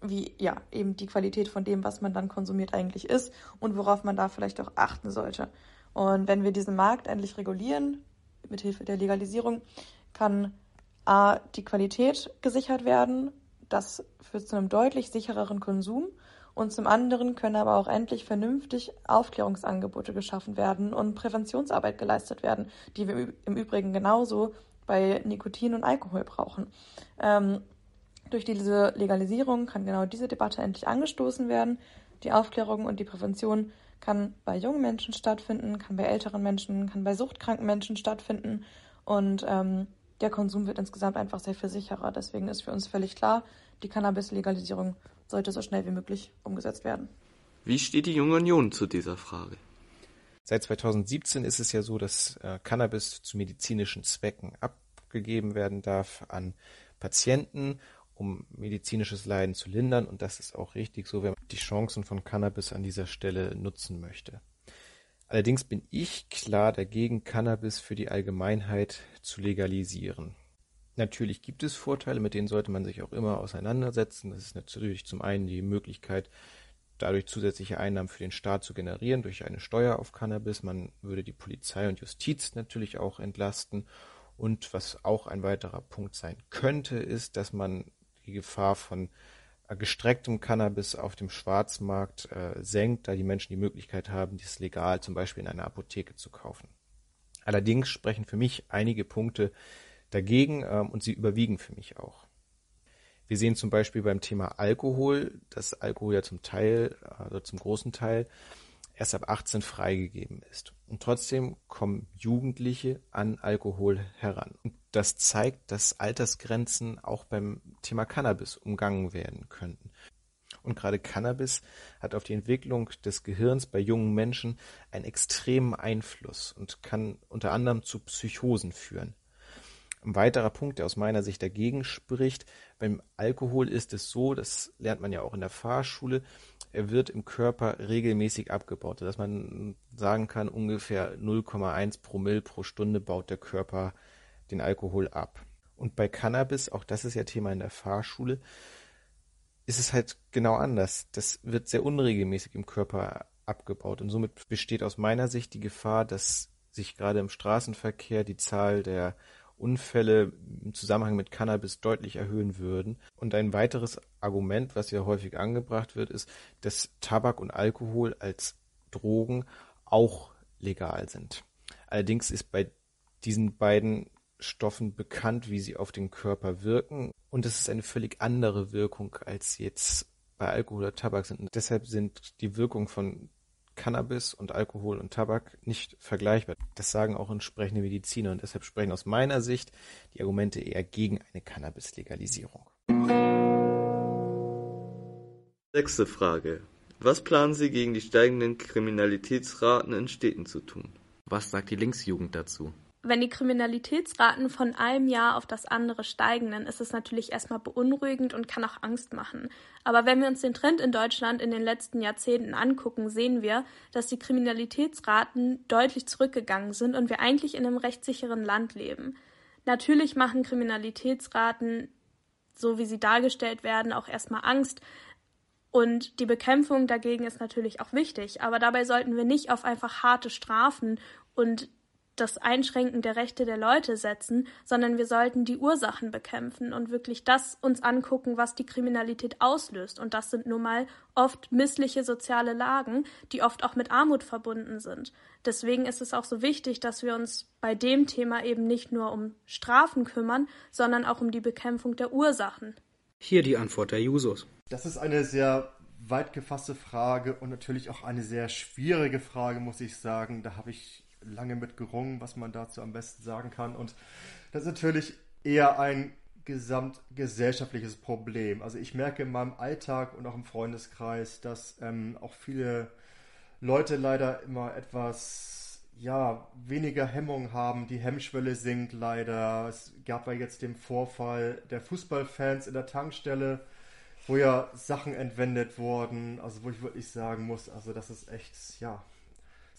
wie ja eben die Qualität von dem, was man dann konsumiert, eigentlich ist und worauf man da vielleicht auch achten sollte. Und wenn wir diesen Markt endlich regulieren, mithilfe der Legalisierung, kann A, die Qualität gesichert werden, das führt zu einem deutlich sichereren Konsum und zum anderen können aber auch endlich vernünftig Aufklärungsangebote geschaffen werden und Präventionsarbeit geleistet werden, die wir im Übrigen genauso bei Nikotin und Alkohol brauchen. Ähm, durch diese Legalisierung kann genau diese Debatte endlich angestoßen werden. Die Aufklärung und die Prävention kann bei jungen Menschen stattfinden, kann bei älteren Menschen, kann bei suchtkranken Menschen stattfinden und ähm, der Konsum wird insgesamt einfach sehr viel sicherer. Deswegen ist für uns völlig klar, die Cannabis-Legalisierung sollte so schnell wie möglich umgesetzt werden. Wie steht die Junge Union zu dieser Frage? Seit 2017 ist es ja so, dass äh, Cannabis zu medizinischen Zwecken abgegeben werden darf an Patienten, um medizinisches Leiden zu lindern. Und das ist auch richtig so, wenn man die Chancen von Cannabis an dieser Stelle nutzen möchte. Allerdings bin ich klar dagegen, Cannabis für die Allgemeinheit zu legalisieren. Natürlich gibt es Vorteile, mit denen sollte man sich auch immer auseinandersetzen. Das ist natürlich zum einen die Möglichkeit, dadurch zusätzliche Einnahmen für den Staat zu generieren durch eine Steuer auf Cannabis. Man würde die Polizei und Justiz natürlich auch entlasten. Und was auch ein weiterer Punkt sein könnte, ist, dass man die Gefahr von gestrecktem Cannabis auf dem Schwarzmarkt äh, senkt, da die Menschen die Möglichkeit haben, dies legal zum Beispiel in einer Apotheke zu kaufen. Allerdings sprechen für mich einige Punkte dagegen ähm, und sie überwiegen für mich auch. Wir sehen zum Beispiel beim Thema Alkohol, dass Alkohol ja zum Teil, also zum großen Teil, erst ab 18 freigegeben ist. Und trotzdem kommen Jugendliche an Alkohol heran. Und das zeigt, dass Altersgrenzen auch beim Thema Cannabis umgangen werden könnten. Und gerade Cannabis hat auf die Entwicklung des Gehirns bei jungen Menschen einen extremen Einfluss und kann unter anderem zu Psychosen führen. Ein weiterer Punkt, der aus meiner Sicht dagegen spricht, beim Alkohol ist es so, das lernt man ja auch in der Fahrschule, er wird im Körper regelmäßig abgebaut, dass man sagen kann, ungefähr 0,1 Promille pro Stunde baut der Körper den Alkohol ab. Und bei Cannabis, auch das ist ja Thema in der Fahrschule, ist es halt genau anders. Das wird sehr unregelmäßig im Körper abgebaut. Und somit besteht aus meiner Sicht die Gefahr, dass sich gerade im Straßenverkehr die Zahl der Unfälle im Zusammenhang mit Cannabis deutlich erhöhen würden. Und ein weiteres Argument, was ja häufig angebracht wird, ist, dass Tabak und Alkohol als Drogen auch legal sind. Allerdings ist bei diesen beiden Stoffen bekannt, wie sie auf den Körper wirken. Und es ist eine völlig andere Wirkung als jetzt bei Alkohol oder Tabak sind. Und deshalb sind die Wirkungen von Cannabis und Alkohol und Tabak nicht vergleichbar. Das sagen auch entsprechende Mediziner und deshalb sprechen aus meiner Sicht die Argumente eher gegen eine Cannabis-Legalisierung. Sechste Frage. Was planen Sie gegen die steigenden Kriminalitätsraten in Städten zu tun? Was sagt die Linksjugend dazu? Wenn die Kriminalitätsraten von einem Jahr auf das andere steigen, dann ist es natürlich erstmal beunruhigend und kann auch Angst machen. Aber wenn wir uns den Trend in Deutschland in den letzten Jahrzehnten angucken, sehen wir, dass die Kriminalitätsraten deutlich zurückgegangen sind und wir eigentlich in einem rechtssicheren Land leben. Natürlich machen Kriminalitätsraten, so wie sie dargestellt werden, auch erstmal Angst. Und die Bekämpfung dagegen ist natürlich auch wichtig, aber dabei sollten wir nicht auf einfach harte Strafen und das Einschränken der Rechte der Leute setzen, sondern wir sollten die Ursachen bekämpfen und wirklich das uns angucken, was die Kriminalität auslöst. Und das sind nun mal oft missliche soziale Lagen, die oft auch mit Armut verbunden sind. Deswegen ist es auch so wichtig, dass wir uns bei dem Thema eben nicht nur um Strafen kümmern, sondern auch um die Bekämpfung der Ursachen. Hier die Antwort der Jusos. Das ist eine sehr weit gefasste Frage und natürlich auch eine sehr schwierige Frage, muss ich sagen. Da habe ich lange mit gerungen, was man dazu am besten sagen kann. Und das ist natürlich eher ein gesamtgesellschaftliches Problem. Also ich merke in meinem Alltag und auch im Freundeskreis, dass ähm, auch viele Leute leider immer etwas ja, weniger Hemmung haben. Die Hemmschwelle sinkt leider. Es gab ja jetzt den Vorfall der Fußballfans in der Tankstelle, wo ja Sachen entwendet wurden. Also wo ich wirklich sagen muss, also das ist echt, ja,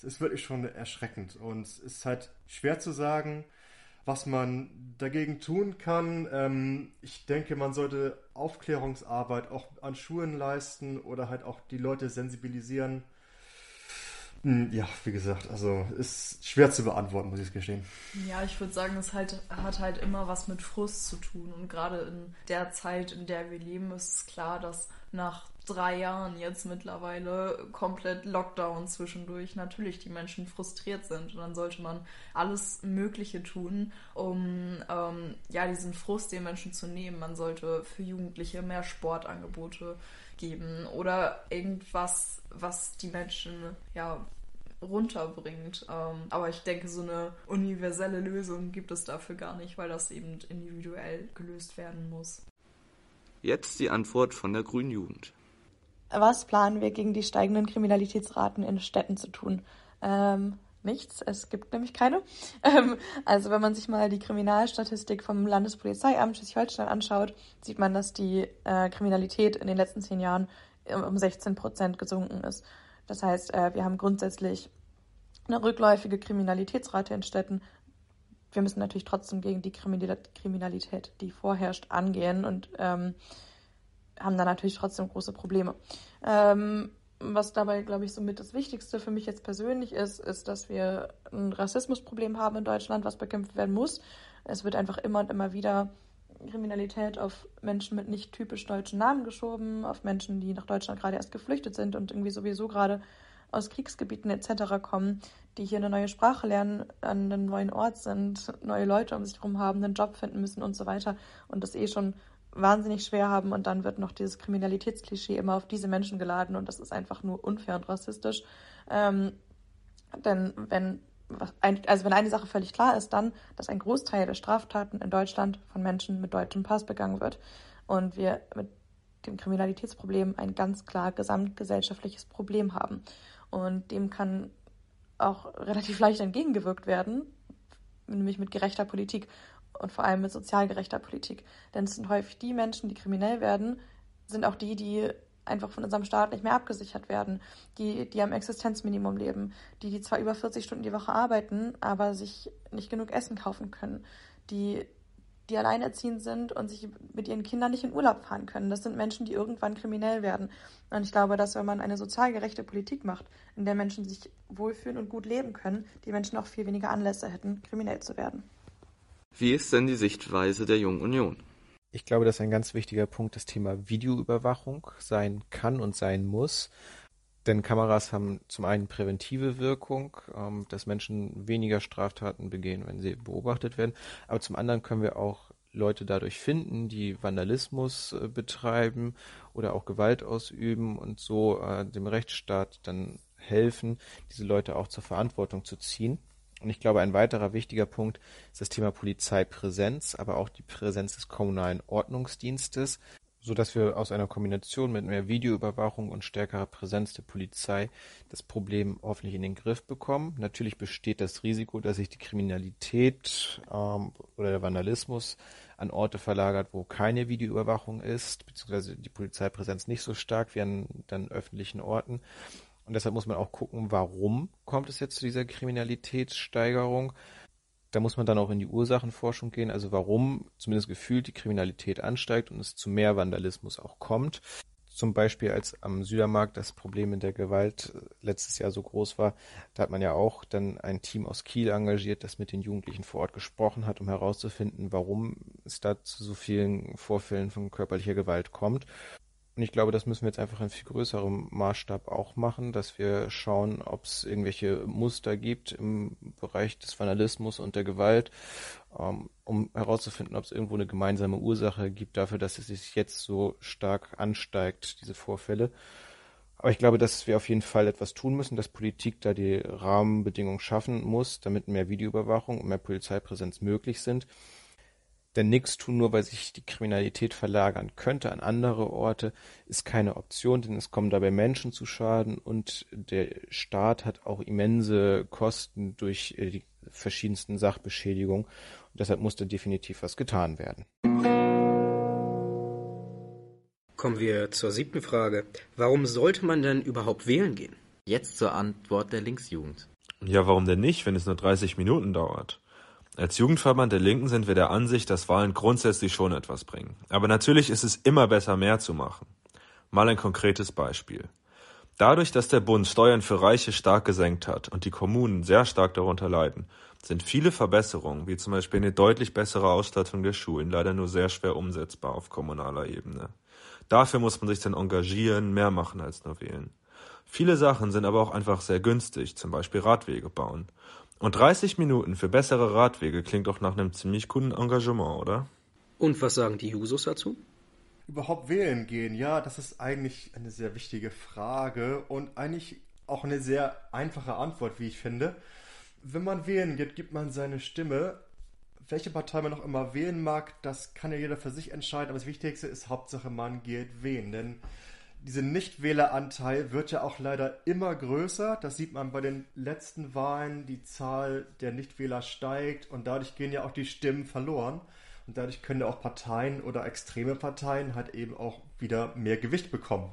es ist wirklich schon erschreckend. Und es ist halt schwer zu sagen, was man dagegen tun kann. Ähm, ich denke, man sollte Aufklärungsarbeit auch an Schulen leisten oder halt auch die Leute sensibilisieren. Hm, ja, wie gesagt, also ist schwer zu beantworten, muss ich gestehen. Ja, ich würde sagen, es halt, hat halt immer was mit Frust zu tun. Und gerade in der Zeit, in der wir leben, ist es klar, dass nach drei Jahren jetzt mittlerweile komplett Lockdown zwischendurch natürlich die Menschen frustriert sind. Und dann sollte man alles Mögliche tun, um ähm, ja diesen Frust den Menschen zu nehmen. Man sollte für Jugendliche mehr Sportangebote geben oder irgendwas, was die Menschen ja runterbringt. Ähm, aber ich denke, so eine universelle Lösung gibt es dafür gar nicht, weil das eben individuell gelöst werden muss. Jetzt die Antwort von der Grünen Jugend. Was planen wir gegen die steigenden Kriminalitätsraten in Städten zu tun? Ähm, nichts. Es gibt nämlich keine. Ähm, also wenn man sich mal die Kriminalstatistik vom Landespolizeiamt Schleswig-Holstein anschaut, sieht man, dass die äh, Kriminalität in den letzten zehn Jahren um 16 Prozent gesunken ist. Das heißt, äh, wir haben grundsätzlich eine rückläufige Kriminalitätsrate in Städten. Wir müssen natürlich trotzdem gegen die Kriminalität, die vorherrscht, angehen und ähm, haben da natürlich trotzdem große Probleme. Ähm, was dabei, glaube ich, somit das Wichtigste für mich jetzt persönlich ist, ist, dass wir ein Rassismusproblem haben in Deutschland, was bekämpft werden muss. Es wird einfach immer und immer wieder Kriminalität auf Menschen mit nicht typisch deutschen Namen geschoben, auf Menschen, die nach Deutschland gerade erst geflüchtet sind und irgendwie sowieso gerade aus Kriegsgebieten etc. kommen, die hier eine neue Sprache lernen, an einem neuen Ort sind, neue Leute um sich herum haben, einen Job finden müssen und so weiter und das eh schon wahnsinnig schwer haben und dann wird noch dieses Kriminalitätsklischee immer auf diese Menschen geladen und das ist einfach nur unfair und rassistisch. Ähm, denn wenn also wenn eine Sache völlig klar ist, dann, dass ein Großteil der Straftaten in Deutschland von Menschen mit deutschem Pass begangen wird und wir mit dem Kriminalitätsproblem ein ganz klar gesamtgesellschaftliches Problem haben. Und dem kann auch relativ leicht entgegengewirkt werden, nämlich mit gerechter Politik und vor allem mit sozial gerechter Politik. Denn es sind häufig die Menschen, die kriminell werden, sind auch die, die einfach von unserem Staat nicht mehr abgesichert werden, die, die am Existenzminimum leben, die, die zwar über 40 Stunden die Woche arbeiten, aber sich nicht genug Essen kaufen können, die, die alleinerziehend sind und sich mit ihren Kindern nicht in Urlaub fahren können. Das sind Menschen, die irgendwann kriminell werden. Und ich glaube, dass wenn man eine sozial gerechte Politik macht, in der Menschen sich wohlfühlen und gut leben können, die Menschen auch viel weniger Anlässe hätten, kriminell zu werden. Wie ist denn die Sichtweise der Jungen Union? Ich glaube, dass ein ganz wichtiger Punkt das Thema Videoüberwachung sein kann und sein muss. Denn Kameras haben zum einen präventive Wirkung, ähm, dass Menschen weniger Straftaten begehen, wenn sie beobachtet werden. Aber zum anderen können wir auch Leute dadurch finden, die Vandalismus äh, betreiben oder auch Gewalt ausüben und so äh, dem Rechtsstaat dann helfen, diese Leute auch zur Verantwortung zu ziehen. Und ich glaube, ein weiterer wichtiger Punkt ist das Thema Polizeipräsenz, aber auch die Präsenz des kommunalen Ordnungsdienstes, so dass wir aus einer Kombination mit mehr Videoüberwachung und stärkerer Präsenz der Polizei das Problem hoffentlich in den Griff bekommen. Natürlich besteht das Risiko, dass sich die Kriminalität ähm, oder der Vandalismus an Orte verlagert, wo keine Videoüberwachung ist, beziehungsweise die Polizeipräsenz nicht so stark wie an dann öffentlichen Orten. Und deshalb muss man auch gucken, warum kommt es jetzt zu dieser Kriminalitätssteigerung. Da muss man dann auch in die Ursachenforschung gehen, also warum zumindest gefühlt die Kriminalität ansteigt und es zu mehr Vandalismus auch kommt. Zum Beispiel als am Südermarkt das Problem mit der Gewalt letztes Jahr so groß war, da hat man ja auch dann ein Team aus Kiel engagiert, das mit den Jugendlichen vor Ort gesprochen hat, um herauszufinden, warum es da zu so vielen Vorfällen von körperlicher Gewalt kommt. Und ich glaube, das müssen wir jetzt einfach in viel größerem Maßstab auch machen, dass wir schauen, ob es irgendwelche Muster gibt im Bereich des Vandalismus und der Gewalt ähm, um herauszufinden, ob es irgendwo eine gemeinsame Ursache gibt dafür, dass es sich jetzt so stark ansteigt, diese Vorfälle. Aber ich glaube, dass wir auf jeden Fall etwas tun müssen, dass Politik da die Rahmenbedingungen schaffen muss, damit mehr Videoüberwachung und mehr Polizeipräsenz möglich sind. Denn nichts tun, nur weil sich die Kriminalität verlagern könnte an andere Orte, ist keine Option, denn es kommen dabei Menschen zu Schaden und der Staat hat auch immense Kosten durch äh, die verschiedensten Sachbeschädigungen. Und deshalb musste definitiv was getan werden. Kommen wir zur siebten Frage. Warum sollte man denn überhaupt wählen gehen? Jetzt zur Antwort der Linksjugend. Ja, warum denn nicht, wenn es nur 30 Minuten dauert? Als Jugendverband der Linken sind wir der Ansicht, dass Wahlen grundsätzlich schon etwas bringen. Aber natürlich ist es immer besser, mehr zu machen. Mal ein konkretes Beispiel. Dadurch, dass der Bund Steuern für Reiche stark gesenkt hat und die Kommunen sehr stark darunter leiden, sind viele Verbesserungen, wie zum Beispiel eine deutlich bessere Ausstattung der Schulen, leider nur sehr schwer umsetzbar auf kommunaler Ebene. Dafür muss man sich dann engagieren, mehr machen als nur wählen. Viele Sachen sind aber auch einfach sehr günstig, zum Beispiel Radwege bauen. Und 30 Minuten für bessere Radwege klingt doch nach einem ziemlich guten Engagement, oder? Und was sagen die Jusos dazu? Überhaupt wählen gehen, ja, das ist eigentlich eine sehr wichtige Frage und eigentlich auch eine sehr einfache Antwort, wie ich finde. Wenn man wählen geht, gibt man seine Stimme welche Partei man noch immer wählen mag, das kann ja jeder für sich entscheiden, aber das Wichtigste ist Hauptsache, man geht wählen. Denn dieser Nichtwähleranteil wird ja auch leider immer größer. Das sieht man bei den letzten Wahlen. Die Zahl der Nichtwähler steigt und dadurch gehen ja auch die Stimmen verloren. Und dadurch können ja auch Parteien oder extreme Parteien halt eben auch wieder mehr Gewicht bekommen.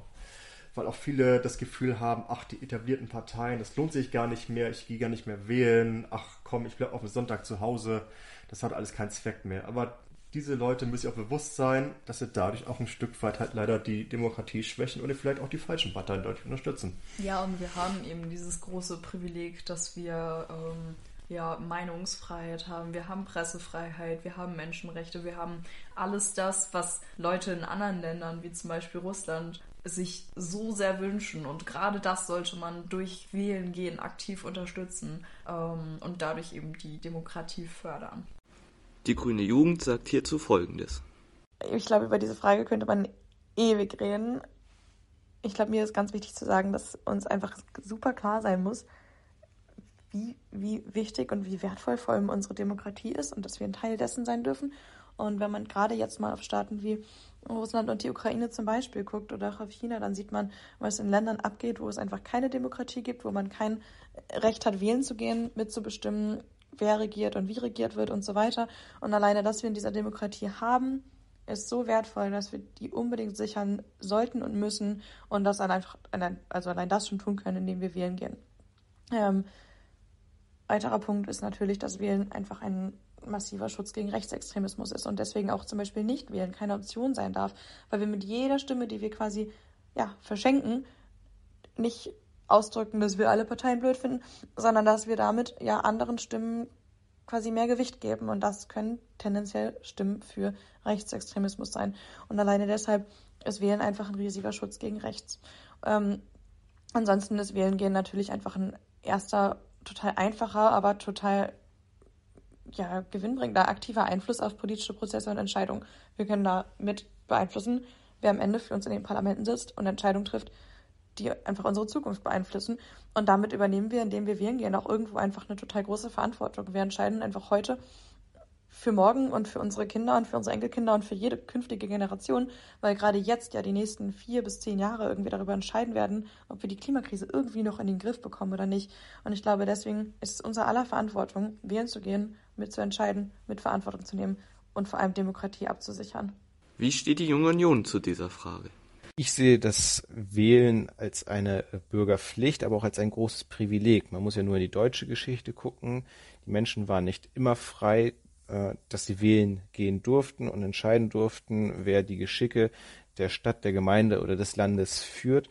Weil auch viele das Gefühl haben, ach, die etablierten Parteien, das lohnt sich gar nicht mehr, ich gehe gar nicht mehr wählen, ach komm, ich bleibe auf dem Sonntag zu Hause das hat alles keinen Zweck mehr. Aber diese Leute müssen sich auch bewusst sein, dass sie dadurch auch ein Stück weit halt leider die Demokratie schwächen oder vielleicht auch die falschen Parteien deutlich unterstützen. Ja, und wir haben eben dieses große Privileg, dass wir ähm, ja Meinungsfreiheit haben, wir haben Pressefreiheit, wir haben Menschenrechte, wir haben alles das, was Leute in anderen Ländern, wie zum Beispiel Russland, sich so sehr wünschen. Und gerade das sollte man durch Wählen gehen aktiv unterstützen ähm, und dadurch eben die Demokratie fördern. Die grüne Jugend sagt hierzu Folgendes. Ich glaube, über diese Frage könnte man ewig reden. Ich glaube, mir ist ganz wichtig zu sagen, dass uns einfach super klar sein muss, wie, wie wichtig und wie wertvoll vor allem unsere Demokratie ist und dass wir ein Teil dessen sein dürfen. Und wenn man gerade jetzt mal auf Staaten wie Russland und die Ukraine zum Beispiel guckt oder auch auf China, dann sieht man, was in Ländern abgeht, wo es einfach keine Demokratie gibt, wo man kein Recht hat, wählen zu gehen, mitzubestimmen, wer regiert und wie regiert wird und so weiter. Und alleine, dass wir in dieser Demokratie haben, ist so wertvoll, dass wir die unbedingt sichern sollten und müssen und das allein, also allein das schon tun können, indem wir wählen gehen. Ähm, weiterer Punkt ist natürlich, dass Wählen einfach ein massiver Schutz gegen Rechtsextremismus ist und deswegen auch zum Beispiel nicht wählen keine Option sein darf, weil wir mit jeder Stimme, die wir quasi ja, verschenken, nicht ausdrücken, dass wir alle Parteien blöd finden, sondern dass wir damit ja anderen Stimmen quasi mehr Gewicht geben. Und das können tendenziell Stimmen für Rechtsextremismus sein. Und alleine deshalb ist Wählen einfach ein riesiger Schutz gegen Rechts. Ähm, ansonsten ist Wählen gehen natürlich einfach ein erster, total einfacher, aber total ja, gewinnbringender, aktiver Einfluss auf politische Prozesse und Entscheidungen. Wir können da mit beeinflussen, wer am Ende für uns in den Parlamenten sitzt und Entscheidungen trifft, die einfach unsere Zukunft beeinflussen. Und damit übernehmen wir, indem wir wählen gehen, auch irgendwo einfach eine total große Verantwortung. Wir entscheiden einfach heute für morgen und für unsere Kinder und für unsere Enkelkinder und für jede künftige Generation, weil gerade jetzt ja die nächsten vier bis zehn Jahre irgendwie darüber entscheiden werden, ob wir die Klimakrise irgendwie noch in den Griff bekommen oder nicht. Und ich glaube, deswegen ist es unser aller Verantwortung, wählen zu gehen, mitzuentscheiden, mit Verantwortung zu nehmen und vor allem Demokratie abzusichern. Wie steht die Junge Union zu dieser Frage? Ich sehe das Wählen als eine Bürgerpflicht, aber auch als ein großes Privileg. Man muss ja nur in die deutsche Geschichte gucken. Die Menschen waren nicht immer frei, äh, dass sie wählen gehen durften und entscheiden durften, wer die Geschicke der Stadt, der Gemeinde oder des Landes führt.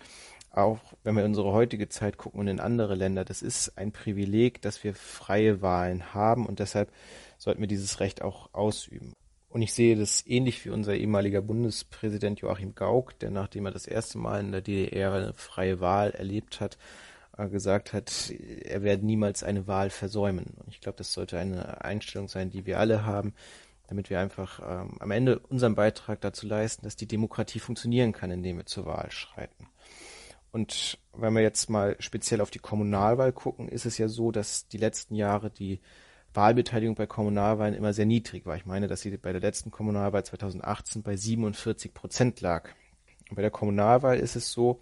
Auch wenn wir in unsere heutige Zeit gucken und in andere Länder, das ist ein Privileg, dass wir freie Wahlen haben und deshalb sollten wir dieses Recht auch ausüben. Und ich sehe das ähnlich wie unser ehemaliger Bundespräsident Joachim Gauck, der nachdem er das erste Mal in der DDR eine freie Wahl erlebt hat, äh, gesagt hat, er werde niemals eine Wahl versäumen. Und ich glaube, das sollte eine Einstellung sein, die wir alle haben, damit wir einfach ähm, am Ende unseren Beitrag dazu leisten, dass die Demokratie funktionieren kann, indem wir zur Wahl schreiten. Und wenn wir jetzt mal speziell auf die Kommunalwahl gucken, ist es ja so, dass die letzten Jahre die Wahlbeteiligung bei Kommunalwahlen immer sehr niedrig war. Ich meine, dass sie bei der letzten Kommunalwahl 2018 bei 47 Prozent lag. Und bei der Kommunalwahl ist es so,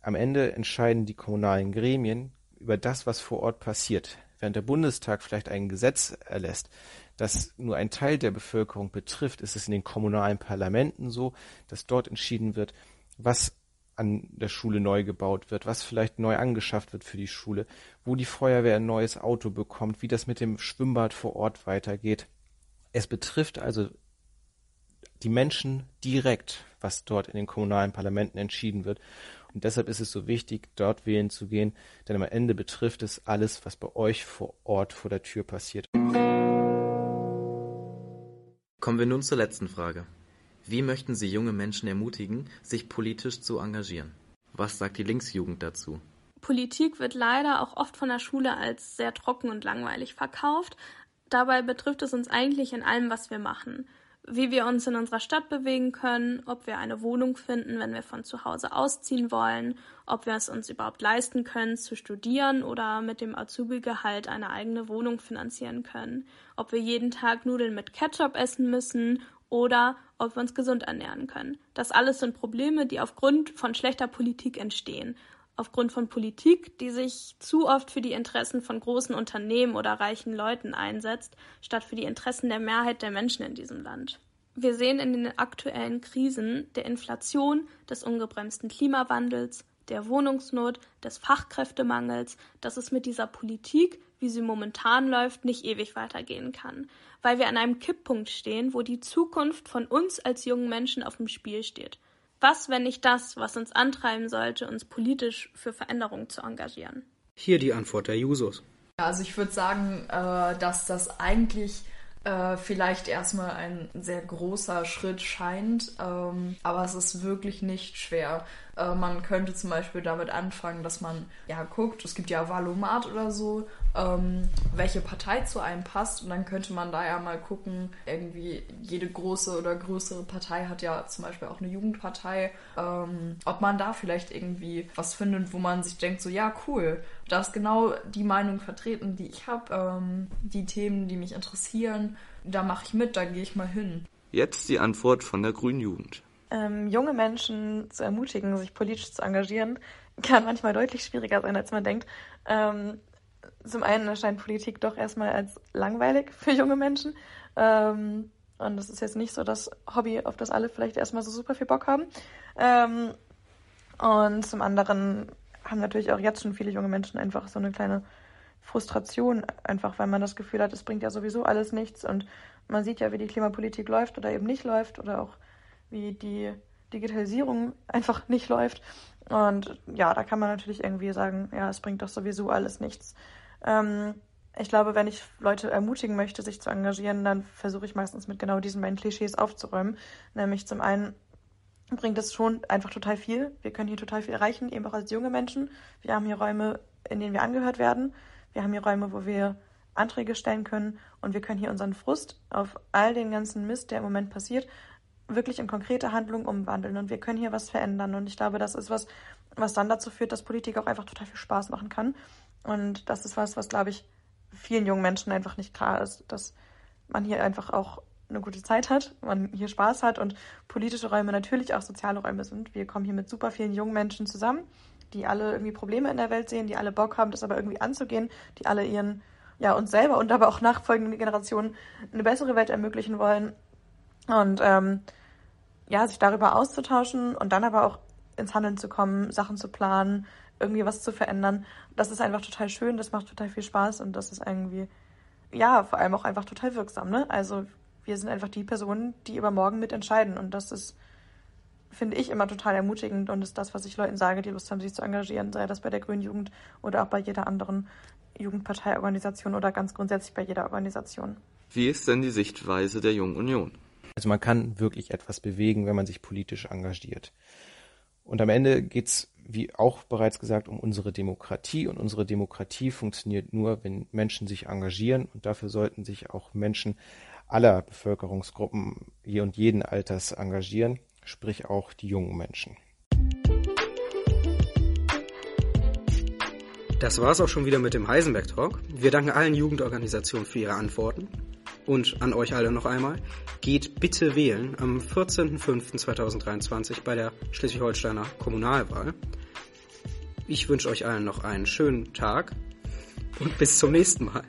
am Ende entscheiden die kommunalen Gremien über das, was vor Ort passiert. Während der Bundestag vielleicht ein Gesetz erlässt, das nur ein Teil der Bevölkerung betrifft, ist es in den kommunalen Parlamenten so, dass dort entschieden wird, was an der Schule neu gebaut wird, was vielleicht neu angeschafft wird für die Schule, wo die Feuerwehr ein neues Auto bekommt, wie das mit dem Schwimmbad vor Ort weitergeht. Es betrifft also die Menschen direkt, was dort in den kommunalen Parlamenten entschieden wird. Und deshalb ist es so wichtig, dort wählen zu gehen, denn am Ende betrifft es alles, was bei euch vor Ort vor der Tür passiert. Kommen wir nun zur letzten Frage. Wie möchten Sie junge Menschen ermutigen, sich politisch zu engagieren? Was sagt die Linksjugend dazu? Politik wird leider auch oft von der Schule als sehr trocken und langweilig verkauft. Dabei betrifft es uns eigentlich in allem, was wir machen wie wir uns in unserer Stadt bewegen können, ob wir eine Wohnung finden, wenn wir von zu Hause ausziehen wollen, ob wir es uns überhaupt leisten können, zu studieren oder mit dem Azubi-Gehalt eine eigene Wohnung finanzieren können, ob wir jeden Tag Nudeln mit Ketchup essen müssen oder ob wir uns gesund ernähren können. Das alles sind Probleme, die aufgrund von schlechter Politik entstehen. Aufgrund von Politik, die sich zu oft für die Interessen von großen Unternehmen oder reichen Leuten einsetzt, statt für die Interessen der Mehrheit der Menschen in diesem Land. Wir sehen in den aktuellen Krisen der Inflation, des ungebremsten Klimawandels, der Wohnungsnot, des Fachkräftemangels, dass es mit dieser Politik, wie sie momentan läuft, nicht ewig weitergehen kann, weil wir an einem Kipppunkt stehen, wo die Zukunft von uns als jungen Menschen auf dem Spiel steht. Was, wenn nicht das, was uns antreiben sollte, uns politisch für Veränderungen zu engagieren? Hier die Antwort der Jusos. Also ich würde sagen, äh, dass das eigentlich äh, vielleicht erstmal ein sehr großer Schritt scheint, ähm, aber es ist wirklich nicht schwer. Äh, man könnte zum Beispiel damit anfangen, dass man ja guckt, es gibt ja Valomat oder so, ähm, welche Partei zu einem passt und dann könnte man da ja mal gucken, irgendwie jede große oder größere Partei hat ja zum Beispiel auch eine Jugendpartei, ähm, ob man da vielleicht irgendwie was findet, wo man sich denkt, so ja cool, da ist genau die Meinung vertreten, die ich habe, ähm, die Themen, die mich interessieren, da mache ich mit, da gehe ich mal hin. Jetzt die Antwort von der Grünen Jugend. Ähm, junge Menschen zu ermutigen, sich politisch zu engagieren, kann manchmal deutlich schwieriger sein, als man denkt. Ähm, zum einen erscheint Politik doch erstmal als langweilig für junge Menschen. Ähm, und das ist jetzt nicht so das Hobby, auf das alle vielleicht erstmal so super viel Bock haben. Ähm, und zum anderen haben natürlich auch jetzt schon viele junge Menschen einfach so eine kleine Frustration, einfach weil man das Gefühl hat, es bringt ja sowieso alles nichts. Und man sieht ja, wie die Klimapolitik läuft oder eben nicht läuft oder auch wie die Digitalisierung einfach nicht läuft. Und ja, da kann man natürlich irgendwie sagen, ja, es bringt doch sowieso alles nichts. Ähm, ich glaube, wenn ich Leute ermutigen möchte, sich zu engagieren, dann versuche ich meistens mit genau diesen beiden Klischees aufzuräumen. Nämlich zum einen bringt es schon einfach total viel. Wir können hier total viel erreichen, eben auch als junge Menschen. Wir haben hier Räume, in denen wir angehört werden. Wir haben hier Räume, wo wir Anträge stellen können und wir können hier unseren Frust auf all den ganzen Mist, der im Moment passiert, wirklich in konkrete Handlungen umwandeln und wir können hier was verändern. Und ich glaube, das ist was, was dann dazu führt, dass Politik auch einfach total viel Spaß machen kann. Und das ist was, was, glaube ich, vielen jungen Menschen einfach nicht klar ist, dass man hier einfach auch eine gute Zeit hat, man hier Spaß hat und politische Räume natürlich auch soziale Räume sind. Wir kommen hier mit super vielen jungen Menschen zusammen, die alle irgendwie Probleme in der Welt sehen, die alle Bock haben, das aber irgendwie anzugehen, die alle ihren, ja, uns selber und aber auch nachfolgenden Generationen eine bessere Welt ermöglichen wollen. Und ähm, ja, sich darüber auszutauschen und dann aber auch ins Handeln zu kommen, Sachen zu planen, irgendwie was zu verändern. Das ist einfach total schön, das macht total viel Spaß und das ist irgendwie, ja, vor allem auch einfach total wirksam. Ne? Also wir sind einfach die Personen, die über morgen mitentscheiden und das ist, finde ich, immer total ermutigend und ist das, was ich Leuten sage, die Lust haben, sich zu engagieren, sei das bei der Grünen Jugend oder auch bei jeder anderen Jugendparteiorganisation oder ganz grundsätzlich bei jeder Organisation. Wie ist denn die Sichtweise der Jungen Union? Also man kann wirklich etwas bewegen, wenn man sich politisch engagiert. Und am Ende geht es, wie auch bereits gesagt, um unsere Demokratie. Und unsere Demokratie funktioniert nur, wenn Menschen sich engagieren. Und dafür sollten sich auch Menschen aller Bevölkerungsgruppen je und jeden Alters engagieren, sprich auch die jungen Menschen. Das war's auch schon wieder mit dem Heisenberg Talk. Wir danken allen Jugendorganisationen für ihre Antworten. Und an euch alle noch einmal, geht bitte wählen am 14.05.2023 bei der Schleswig-Holsteiner Kommunalwahl. Ich wünsche euch allen noch einen schönen Tag und bis zum nächsten Mal.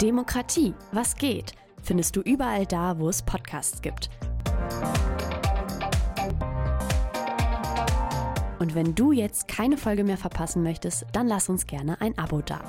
Demokratie, was geht? Findest du überall da, wo es Podcasts gibt. Und wenn du jetzt keine Folge mehr verpassen möchtest, dann lass uns gerne ein Abo da.